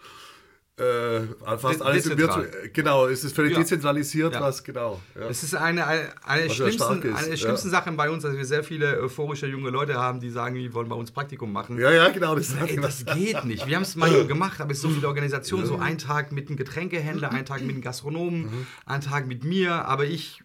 äh, fast alles im dezentral. Virtu Genau, es ist völlig Ja. dezentralisiert, Ja. was genau. Ja. Es ist eine, eine, eine, der schlimmsten, ist, eine der schlimmsten Sachen bei uns, dass wir sehr viele euphorische junge Leute haben, die sagen, die wollen bei uns Praktikum machen. ja, ja, genau. Das Ey, das geht nicht. Wir haben es mal gemacht, aber es ist so viele Organisationen, so ein Tag mit einem Getränkehändler, ein Tag mit einem Gastronomen, Mhm. ein Tag mit mir, aber ich,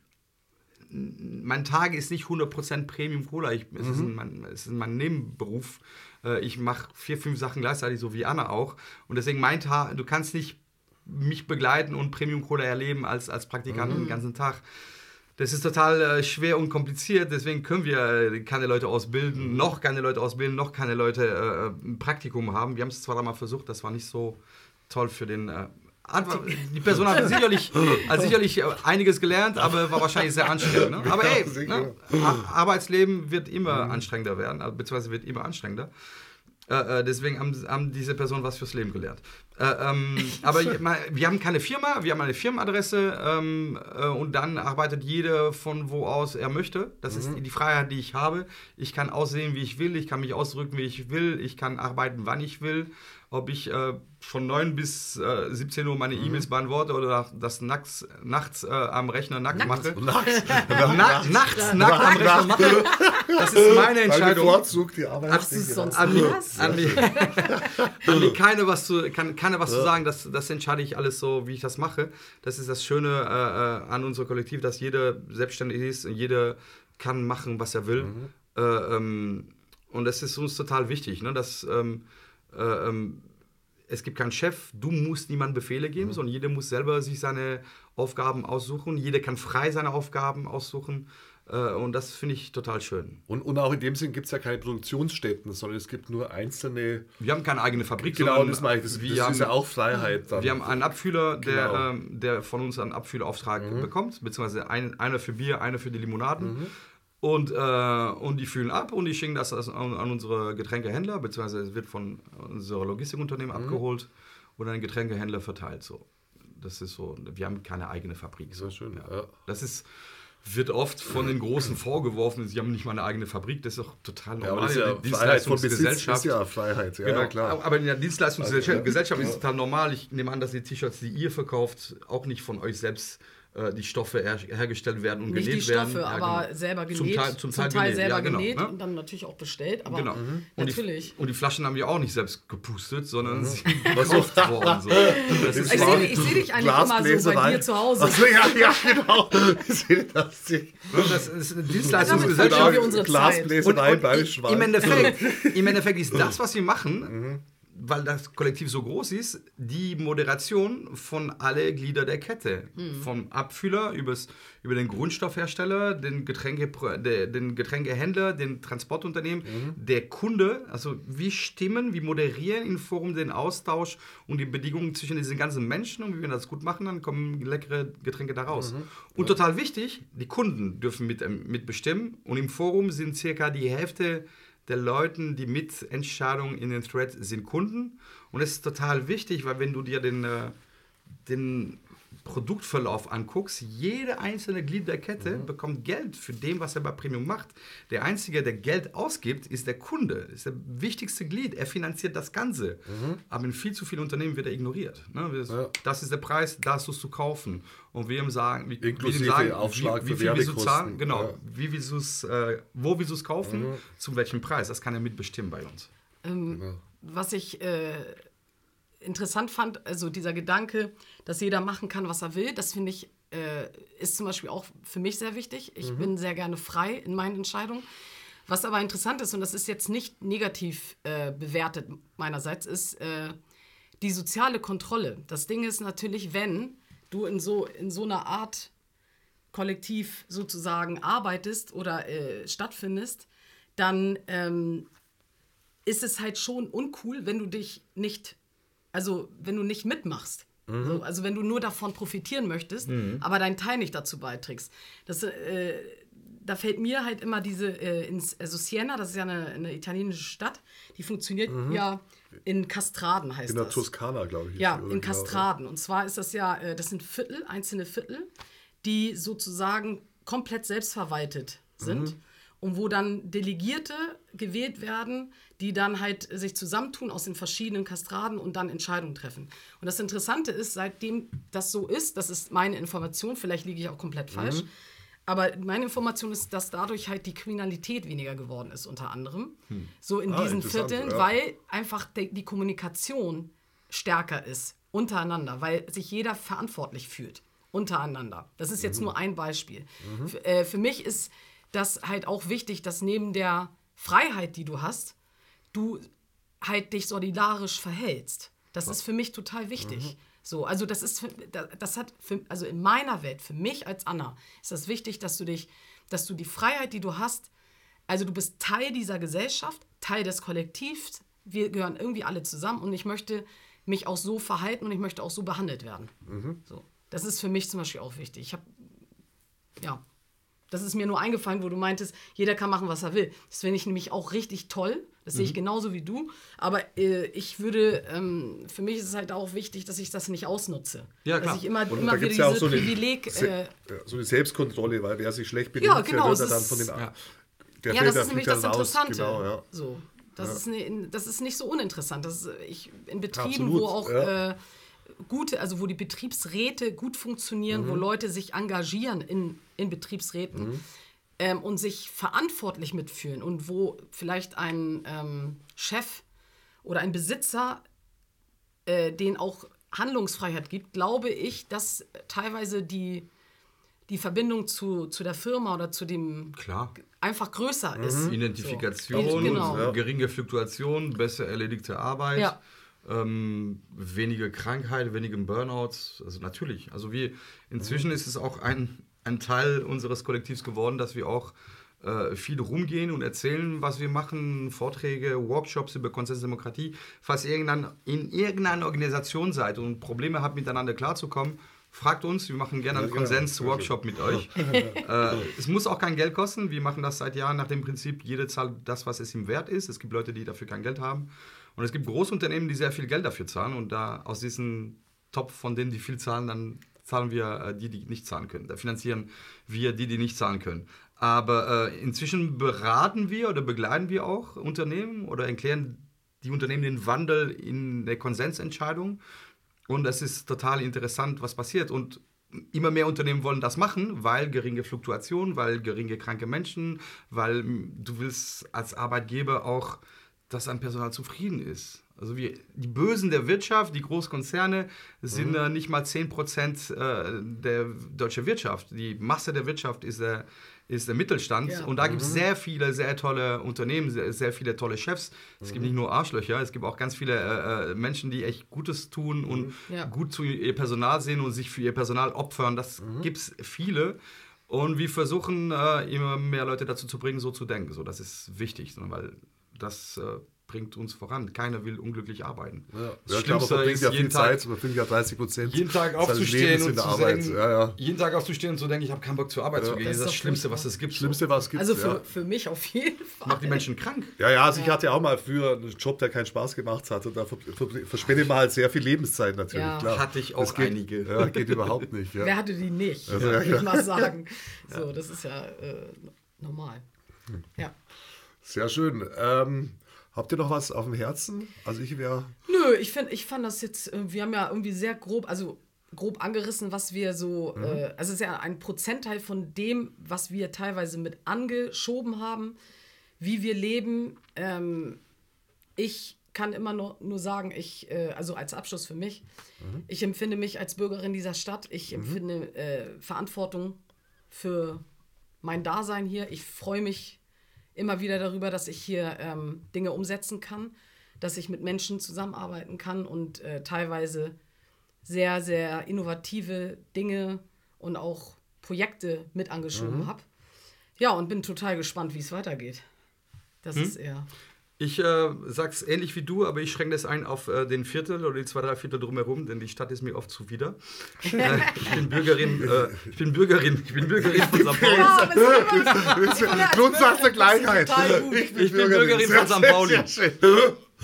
mein Tag ist nicht 100% Premium Cola, ich, es, ist Mhm. ein, mein, es ist mein Nebenberuf. Äh, Ich mache vier, fünf Sachen gleichzeitig, so wie Anna auch. Und deswegen mein Tag, du kannst nicht mich begleiten und Premium Cola erleben als, als Praktikant Mhm. den ganzen Tag. Das ist total äh, schwer und kompliziert, deswegen können wir äh, keine Leute ausbilden, Mhm. noch keine Leute ausbilden, noch keine Leute äh, ein Praktikum haben. Wir haben es zwar mal versucht, das war nicht so toll für den. Antwort- die Person hat sicherlich, hat sicherlich äh, einiges gelernt, aber war wahrscheinlich sehr anstrengend. Ne? Aber ey, ne? Ar- Arbeitsleben wird immer anstrengender werden, also, beziehungsweise wird immer anstrengender. Äh, äh, deswegen haben, haben diese Personen was fürs Leben gelernt. Äh, ähm, aber wir haben keine Firma, wir haben eine Firmenadresse ähm, äh, und dann arbeitet jeder von wo aus er möchte. Das ist die Freiheit, die ich habe. Ich kann aussehen, wie ich will, ich kann mich ausdrücken, wie ich will, ich kann arbeiten, wann ich will. Ob ich äh, von 9 bis äh, 17 Uhr meine E-Mails beantworte oder das nachts, nachts äh, am Rechner nackt mache. Nachts. Na, nachts nackt am Rechner mache. Das ist meine Weil Entscheidung. bevorzugt die Arbeit. Hast du es sonst An mir, was? an mir, an mir keine was zu, kann, keine was zu sagen, das, das entscheide ich alles so, wie ich das mache. Das ist das Schöne äh, äh, an unserem Kollektiv, dass jeder selbstständig ist und jeder kann machen, was er will. Äh, ähm, und das ist uns total wichtig, ne? dass ähm, äh, ähm, es gibt keinen Chef, du musst niemandem Befehle geben, sondern jeder muss selber sich seine Aufgaben aussuchen. Jeder kann frei seine Aufgaben aussuchen. Äh, und das finde ich total schön. Und, und auch in dem Sinn gibt es ja keine Produktionsstätten, sondern es gibt nur einzelne. Wir haben keine eigene Fabrik, Genau, das meine ich. Das, wir das haben, ist ja auch Freiheit. Dann. Wir haben einen Abfüller, der, Genau. ähm, der von uns einen Abfüllerauftrag bekommt, beziehungsweise ein, einer für Bier, einer für die Limonaden. Und, äh, und die füllen ab und die schicken das an, an unsere Getränkehändler, beziehungsweise es wird von unserem Logistikunternehmen abgeholt und an den Getränkehändler verteilt. So. Das ist so, wir haben keine eigene Fabrik. So. Sehr schön. Ja. Das ist, wird oft von den Großen vorgeworfen, sie haben nicht mal eine eigene Fabrik. Das ist doch total Ja, normal. aber das ist ja Dienstleistungsgesellschaft- ist ja Freiheit. Ja, Genau, ja, klar. Also, aber in der Dienstleistungsgesellschaft ist es total normal. Ich nehme an, dass die T-Shirts, die ihr verkauft, auch nicht von euch selbst die Stoffe her hergestellt werden und Nicht genäht die werden. Stoffe, Ja, aber genau. selber genäht. Zum Teil, zum Teil, genäht, selber ja, genau, genäht ne? und dann natürlich auch bestellt. Aber Genau. Und natürlich. die, und die Flaschen haben wir auch nicht selbst gepustet, sondern Mhm. sie sind gekauft worden. So. Das ist ich sehe seh dich eigentlich immer so bei dir zu Hause. Achso, ja, ja, genau. Ich sehe das. das ist eine Dienstleistungsgesellschaft. Glasbläserei Und, bei und i- Schwein. im, Endeffekt, Im Endeffekt ist das, was wir Mhm. machen, weil das Kollektiv so groß ist, die Moderation von alle Glieder der Kette. Vom Abfüller übers, über den Grundstoffhersteller, den, Getränke, den Getränkehändler, den Transportunternehmen, Mhm. der Kunde. Also wir stimmen, wir moderieren im Forum den Austausch und die Bedingungen zwischen diesen ganzen Menschen. Und wenn wir das gut machen, dann kommen leckere Getränke da raus. Mhm. Und total wichtig, die Kunden dürfen mit, ähm, mitbestimmen. Und im Forum sind circa die Hälfte der Leuten, die Mitentscheidungen in den Thread sind Kunden. Und es ist total wichtig, weil wenn du dir den, äh, den Produktverlauf anguckst, jede einzelne Glied der Kette Mhm. bekommt Geld für dem, was er bei Premium macht. Der Einzige, der Geld ausgibt, ist der Kunde. Das ist der wichtigste Glied. Er finanziert das Ganze. Aber in viel zu vielen Unternehmen wird er ignoriert. Ne? Wir- Mhm. Ja. Das ist der Preis, das musst du kaufen. Und wir ihm sagen, wie, Inklusive wir ihm sagen Aufschlag wie, für wie viel willst du Werbekosten. zahlen? Genau. Ja. Mhm. Wie willst du's, äh, wo willst du es kaufen? Zu welchem Preis? Das kann er mitbestimmen bei uns. was ich äh, interessant fand, also dieser Gedanke, dass jeder machen kann, was er will, das finde ich, äh, ist zum Beispiel auch für mich sehr wichtig. Ich bin sehr gerne frei in meinen Entscheidungen. Was aber interessant ist, und das ist jetzt nicht negativ äh, bewertet meinerseits, ist äh, die soziale Kontrolle. Das Ding ist natürlich, wenn du in so, in so einer Art kollektiv sozusagen arbeitest oder äh, stattfindest, dann ähm, ist es halt schon uncool, wenn du dich nicht, also wenn du nicht mitmachst. Mhm. So, also wenn du nur davon profitieren möchtest, mhm. aber deinen Teil nicht dazu beiträgst. Das, äh, da fällt mir halt immer diese, äh, ins, also Siena, das ist ja eine, eine italienische Stadt, die funktioniert mhm. ja in Kastraden, heißt in das. In der Toskana, glaube ich. Ja, in genau. Kastraden. Und zwar ist das ja, äh, das sind Viertel, einzelne Viertel, die sozusagen komplett selbstverwaltet sind. Mhm und wo dann Delegierte gewählt werden, die dann halt sich zusammentun aus den verschiedenen Kastraden und dann Entscheidungen treffen. Und das Interessante ist, seitdem das so ist, das ist meine Information, vielleicht liege ich auch komplett falsch, mhm. aber meine Information ist, dass dadurch halt die Kriminalität weniger geworden ist, unter anderem. Hm. So in ah, diesen Vierteln, ja. weil einfach die, die Kommunikation stärker ist untereinander, weil sich jeder verantwortlich fühlt untereinander. Das ist jetzt mhm. nur ein Beispiel. Mhm. Für, äh, für mich ist das halt auch wichtig, dass neben der Freiheit, die du hast, du halt dich solidarisch verhältst. Das ist für mich total wichtig. Mhm. So, also das ist, das hat, für, also in meiner Welt, für mich als Anna, ist das wichtig, dass du dich, dass du die Freiheit, die du hast, also du bist Teil dieser Gesellschaft, Teil des Kollektivs, wir gehören irgendwie alle zusammen und ich möchte mich auch so verhalten und ich möchte auch so behandelt werden. Mhm. So, das ist für mich zum Beispiel auch wichtig. Ich habe, ja, das ist mir nur eingefallen, wo du meintest, jeder kann machen, was er will. Das finde ich nämlich auch richtig toll. Das mhm. sehe ich mhm. genauso wie du. Aber äh, ich würde, ähm, für mich ist es halt auch wichtig, dass ich das nicht ausnutze. Ja, klar. Dass ich immer, immer wieder ja so Privileg. Eine, äh, so eine Selbstkontrolle, weil wer sich schlecht benimmt, ja, genau, wird er dann von den. Ja, der ja das ist nämlich das Interessante. Genau, ja. So. Das, ja. ist ne, das ist nicht so uninteressant. Das ist, ich, in Betrieben, Absolut, wo auch. Äh, gute, also wo die Betriebsräte gut funktionieren, mhm. wo Leute sich engagieren in, in Betriebsräten mhm. ähm, und sich verantwortlich mitfühlen und wo vielleicht ein ähm, Chef oder ein Besitzer äh, den auch Handlungsfreiheit gibt, glaube ich, dass teilweise die, die Verbindung zu, zu der Firma oder zu dem Klar. einfach größer mhm. ist. Identifikation, so. genau. geringe Fluktuation, besser erledigte Arbeit. Ja ähm, wenige Krankheit, wenige Burnouts. Also natürlich. Also wir inzwischen ist es auch ein, ein Teil unseres Kollektivs geworden, dass wir auch äh, viel rumgehen und erzählen, was wir machen, Vorträge, Workshops über Konsensdemokratie. Falls ihr in irgendeiner Organisation seid und Probleme habt, miteinander klarzukommen, fragt uns, wir machen gerne einen Konsens-Workshop mit euch. äh, es muss auch kein Geld kosten. Wir machen das seit Jahren nach dem Prinzip, jede zahlt das, was es ihm wert ist. Es gibt Leute, die dafür kein Geld haben. Und es gibt Großunternehmen, die sehr viel Geld dafür zahlen und da aus diesem Topf von denen, die viel zahlen, dann zahlen wir äh, die, die nicht zahlen können. Da finanzieren wir die, die nicht zahlen können. Aber äh, inzwischen beraten wir oder begleiten wir auch Unternehmen oder erklären die Unternehmen den Wandel in der Konsensentscheidung. Und es ist total interessant, was passiert. Und immer mehr Unternehmen wollen das machen, weil geringe Fluktuation, weil geringe kranke Menschen, weil du willst als Arbeitgeber auch dass ein Personal zufrieden ist. Also wir, die Bösen der Wirtschaft, die Großkonzerne, sind mhm. äh, nicht mal 10% äh, der deutschen Wirtschaft. Die Masse der Wirtschaft ist der, ist der Mittelstand. Ja. Und da mhm. gibt es sehr viele, sehr tolle Unternehmen, sehr, sehr viele tolle Chefs. Es mhm. gibt nicht nur Arschlöcher, es gibt auch ganz viele äh, äh Menschen, die echt Gutes tun und mhm. ja. gut zu ihr Personal sehen und sich für ihr Personal opfern. Das mhm. gibt es viele. Und wir versuchen äh, immer mehr Leute dazu zu bringen, so zu denken. So, das ist wichtig, ne, weil das bringt uns voran. Keiner will unglücklich arbeiten. Ja, das ja klar, man verbringt ja viel Tag, Zeit, man findet ja 30 Prozent. Jeden Tag aufzustehen und zu denken, ja, ja. jeden Tag aufzustehen und zu denken, ich habe keinen Bock zur Arbeit zu gehen. Das ist das, Schlimmste, was es gibt. Schlimmste, was es gibt. Also für, für mich auf jeden Fall. Macht die Menschen krank. Ja, ja, also ich hatte auch mal früher einen Job, der keinen Spaß gemacht hat und da verschwendet man halt sehr viel Lebenszeit natürlich. Ja. Klar. Hatte ich auch geht, einige. Ja, geht überhaupt nicht. Wer hatte die nicht? Also, ja, ich mal sagen. So, das ist ja äh, normal. Hm. Ja. Sehr schön. Ähm, Habt ihr noch was auf dem Herzen? Also ich wäre. Nö, ich finde, ich fand das jetzt, äh, wir haben ja irgendwie sehr grob, also grob angerissen, was wir so, mhm. äh, also es ist ja ein Prozentteil von dem, was wir teilweise mit angeschoben haben, wie wir leben. Ähm, ich kann immer nur, nur sagen, ich, äh, also als Abschluss für mich, mhm. ich empfinde mich als Bürgerin dieser Stadt, ich mhm. empfinde äh, Verantwortung für mein Dasein hier. Ich freue mich immer wieder darüber, dass ich hier ähm, Dinge umsetzen kann. dass ich mit Menschen zusammenarbeiten kann und äh, teilweise sehr, sehr innovative Dinge und auch Projekte mit angeschoben Mhm. habe. Ja, und bin total gespannt, wie es weitergeht. Das ist eher. Ich äh, sag's ähnlich wie du, aber ich schränke das ein auf äh, den Viertel oder die zwei, drei Viertel drumherum, denn die Stadt ist mir oft zuwider. äh, ich bin Bürgerin, äh, ich bin Bürgerin, ich bin Bürgerin von St. Pauli. Es immer- Grundsatz der Gleichheit. Ich bin Bürgerin von St. Pauli.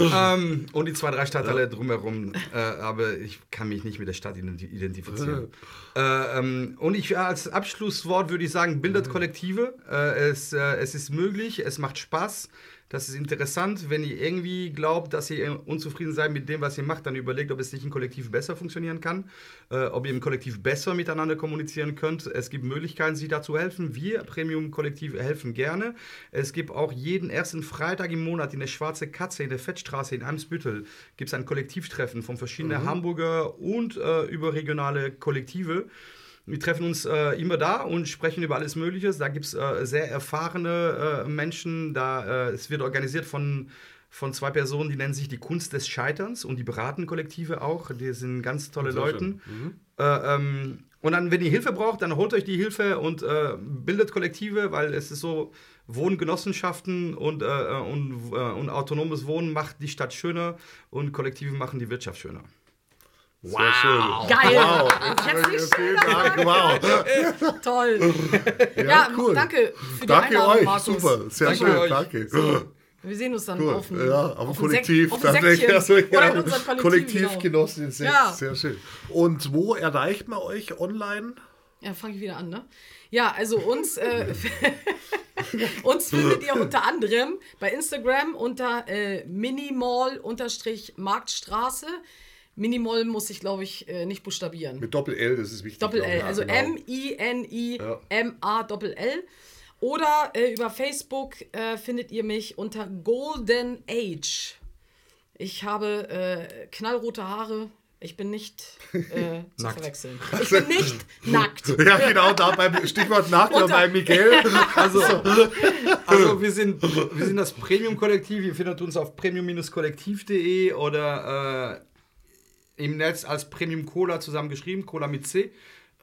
Ähm, und die zwei, drei Stadtteile drumherum. Äh, aber ich kann mich nicht mit der Stadt identi- identifizieren. äh, ähm, und ich als Abschlusswort würde ich sagen, bildet Kollektive. Äh, es, äh, es ist möglich, es macht Spaß. Das ist interessant. Wenn ihr irgendwie glaubt, dass ihr unzufrieden seid mit dem, was ihr macht, dann überlegt, ob es nicht im Kollektiv besser funktionieren kann. Äh, ob ihr im Kollektiv besser miteinander kommunizieren könnt. Es gibt Möglichkeiten, sie da zu helfen. Wir, Premium-Kollektiv, helfen gerne. Es gibt auch jeden ersten Freitag im Monat in der Schwarze Katze in der Fettstraße in Eimsbüttel gibt es ein Kollektivtreffen von verschiedenen Hamburger und äh, überregionale Kollektive. Wir treffen uns äh, immer da und sprechen über alles Mögliche. Da gibt es äh, sehr erfahrene äh, Menschen. Da, äh, es wird organisiert von, von zwei Personen, die nennen sich die Kunst des Scheiterns und die beraten Kollektive auch. Die sind ganz tolle Leute. schön. Äh, ähm, und dann, wenn ihr Hilfe braucht, dann holt euch die Hilfe und äh, bildet Kollektive, weil es ist so, Wohngenossenschaften und, und, und autonomes Wohnen macht die Stadt schöner und Kollektive machen die Wirtschaft schöner. Sehr schön. Geil. Wow. Jetzt nicht Vielen Dank. Wow. Toll. Ja, cool. danke für die Danke Einladung, euch. Markus. Super. Sehr Danke schön. euch. Danke. Wir sehen uns dann Cool. auf dem, ja, auf Kollektiv. Auf also, Oder ja, Kollektiv, Kollektivgenossen in Sekt. Ja. Sehr schön. Und wo erreicht man euch online? Ja, fange ich wieder an, ne? Ja, also uns, äh, uns findet ihr unter anderem bei Instagram unter äh, Minimall-Marktstraße. Minimall muss ich, glaube ich, äh, nicht buchstabieren. Mit Doppel-L, das ist wichtig. Doppel-L, Ja, also genau. M-I-N-I-M-A-Doppel-L. Oder äh, über Facebook äh, findet ihr mich unter Golden Age. Ich habe äh, knallrote Haare. Ich bin nicht äh, zu verwechseln. Ich bin nicht nackt. Ja, genau, da beim Stichwort nackt oder bei Miguel. Also, also wir, sind, wir sind das Premium-Kollektiv. Ihr findet uns auf premium-kollektiv.de oder äh, im Netz als Premium Cola zusammengeschrieben, Cola mit C.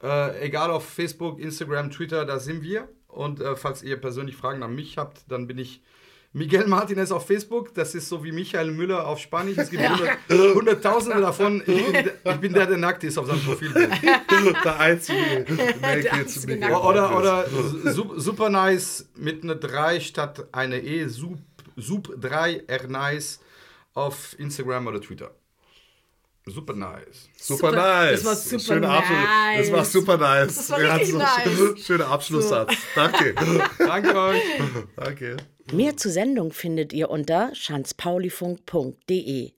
Äh, egal auf Facebook, Instagram, Twitter, da sind wir. Und äh, falls ihr persönlich Fragen an mich habt, dann bin ich Miguel Martinez auf Facebook. Das ist so wie Michael Müller auf Spanisch. Es gibt hundert- Hunderttausende davon. Ich bin, der, ich bin der, der nackt ist auf seinem Profilbild. Der einzige Naked einzige. Oder, oder su- super nice mit einer 3 statt einer E, sup, sup 3 R nice auf Instagram oder Twitter. Super nice. Super, Super- nice. das war super Schöner Abschluss. nice. Das war super nice. Das war Ja, richtig so- nice. Schöner Abschlusssatz. Danke. Danke euch. Danke. Mehr zur Sendung findet ihr unter schanzpaulifunk.de.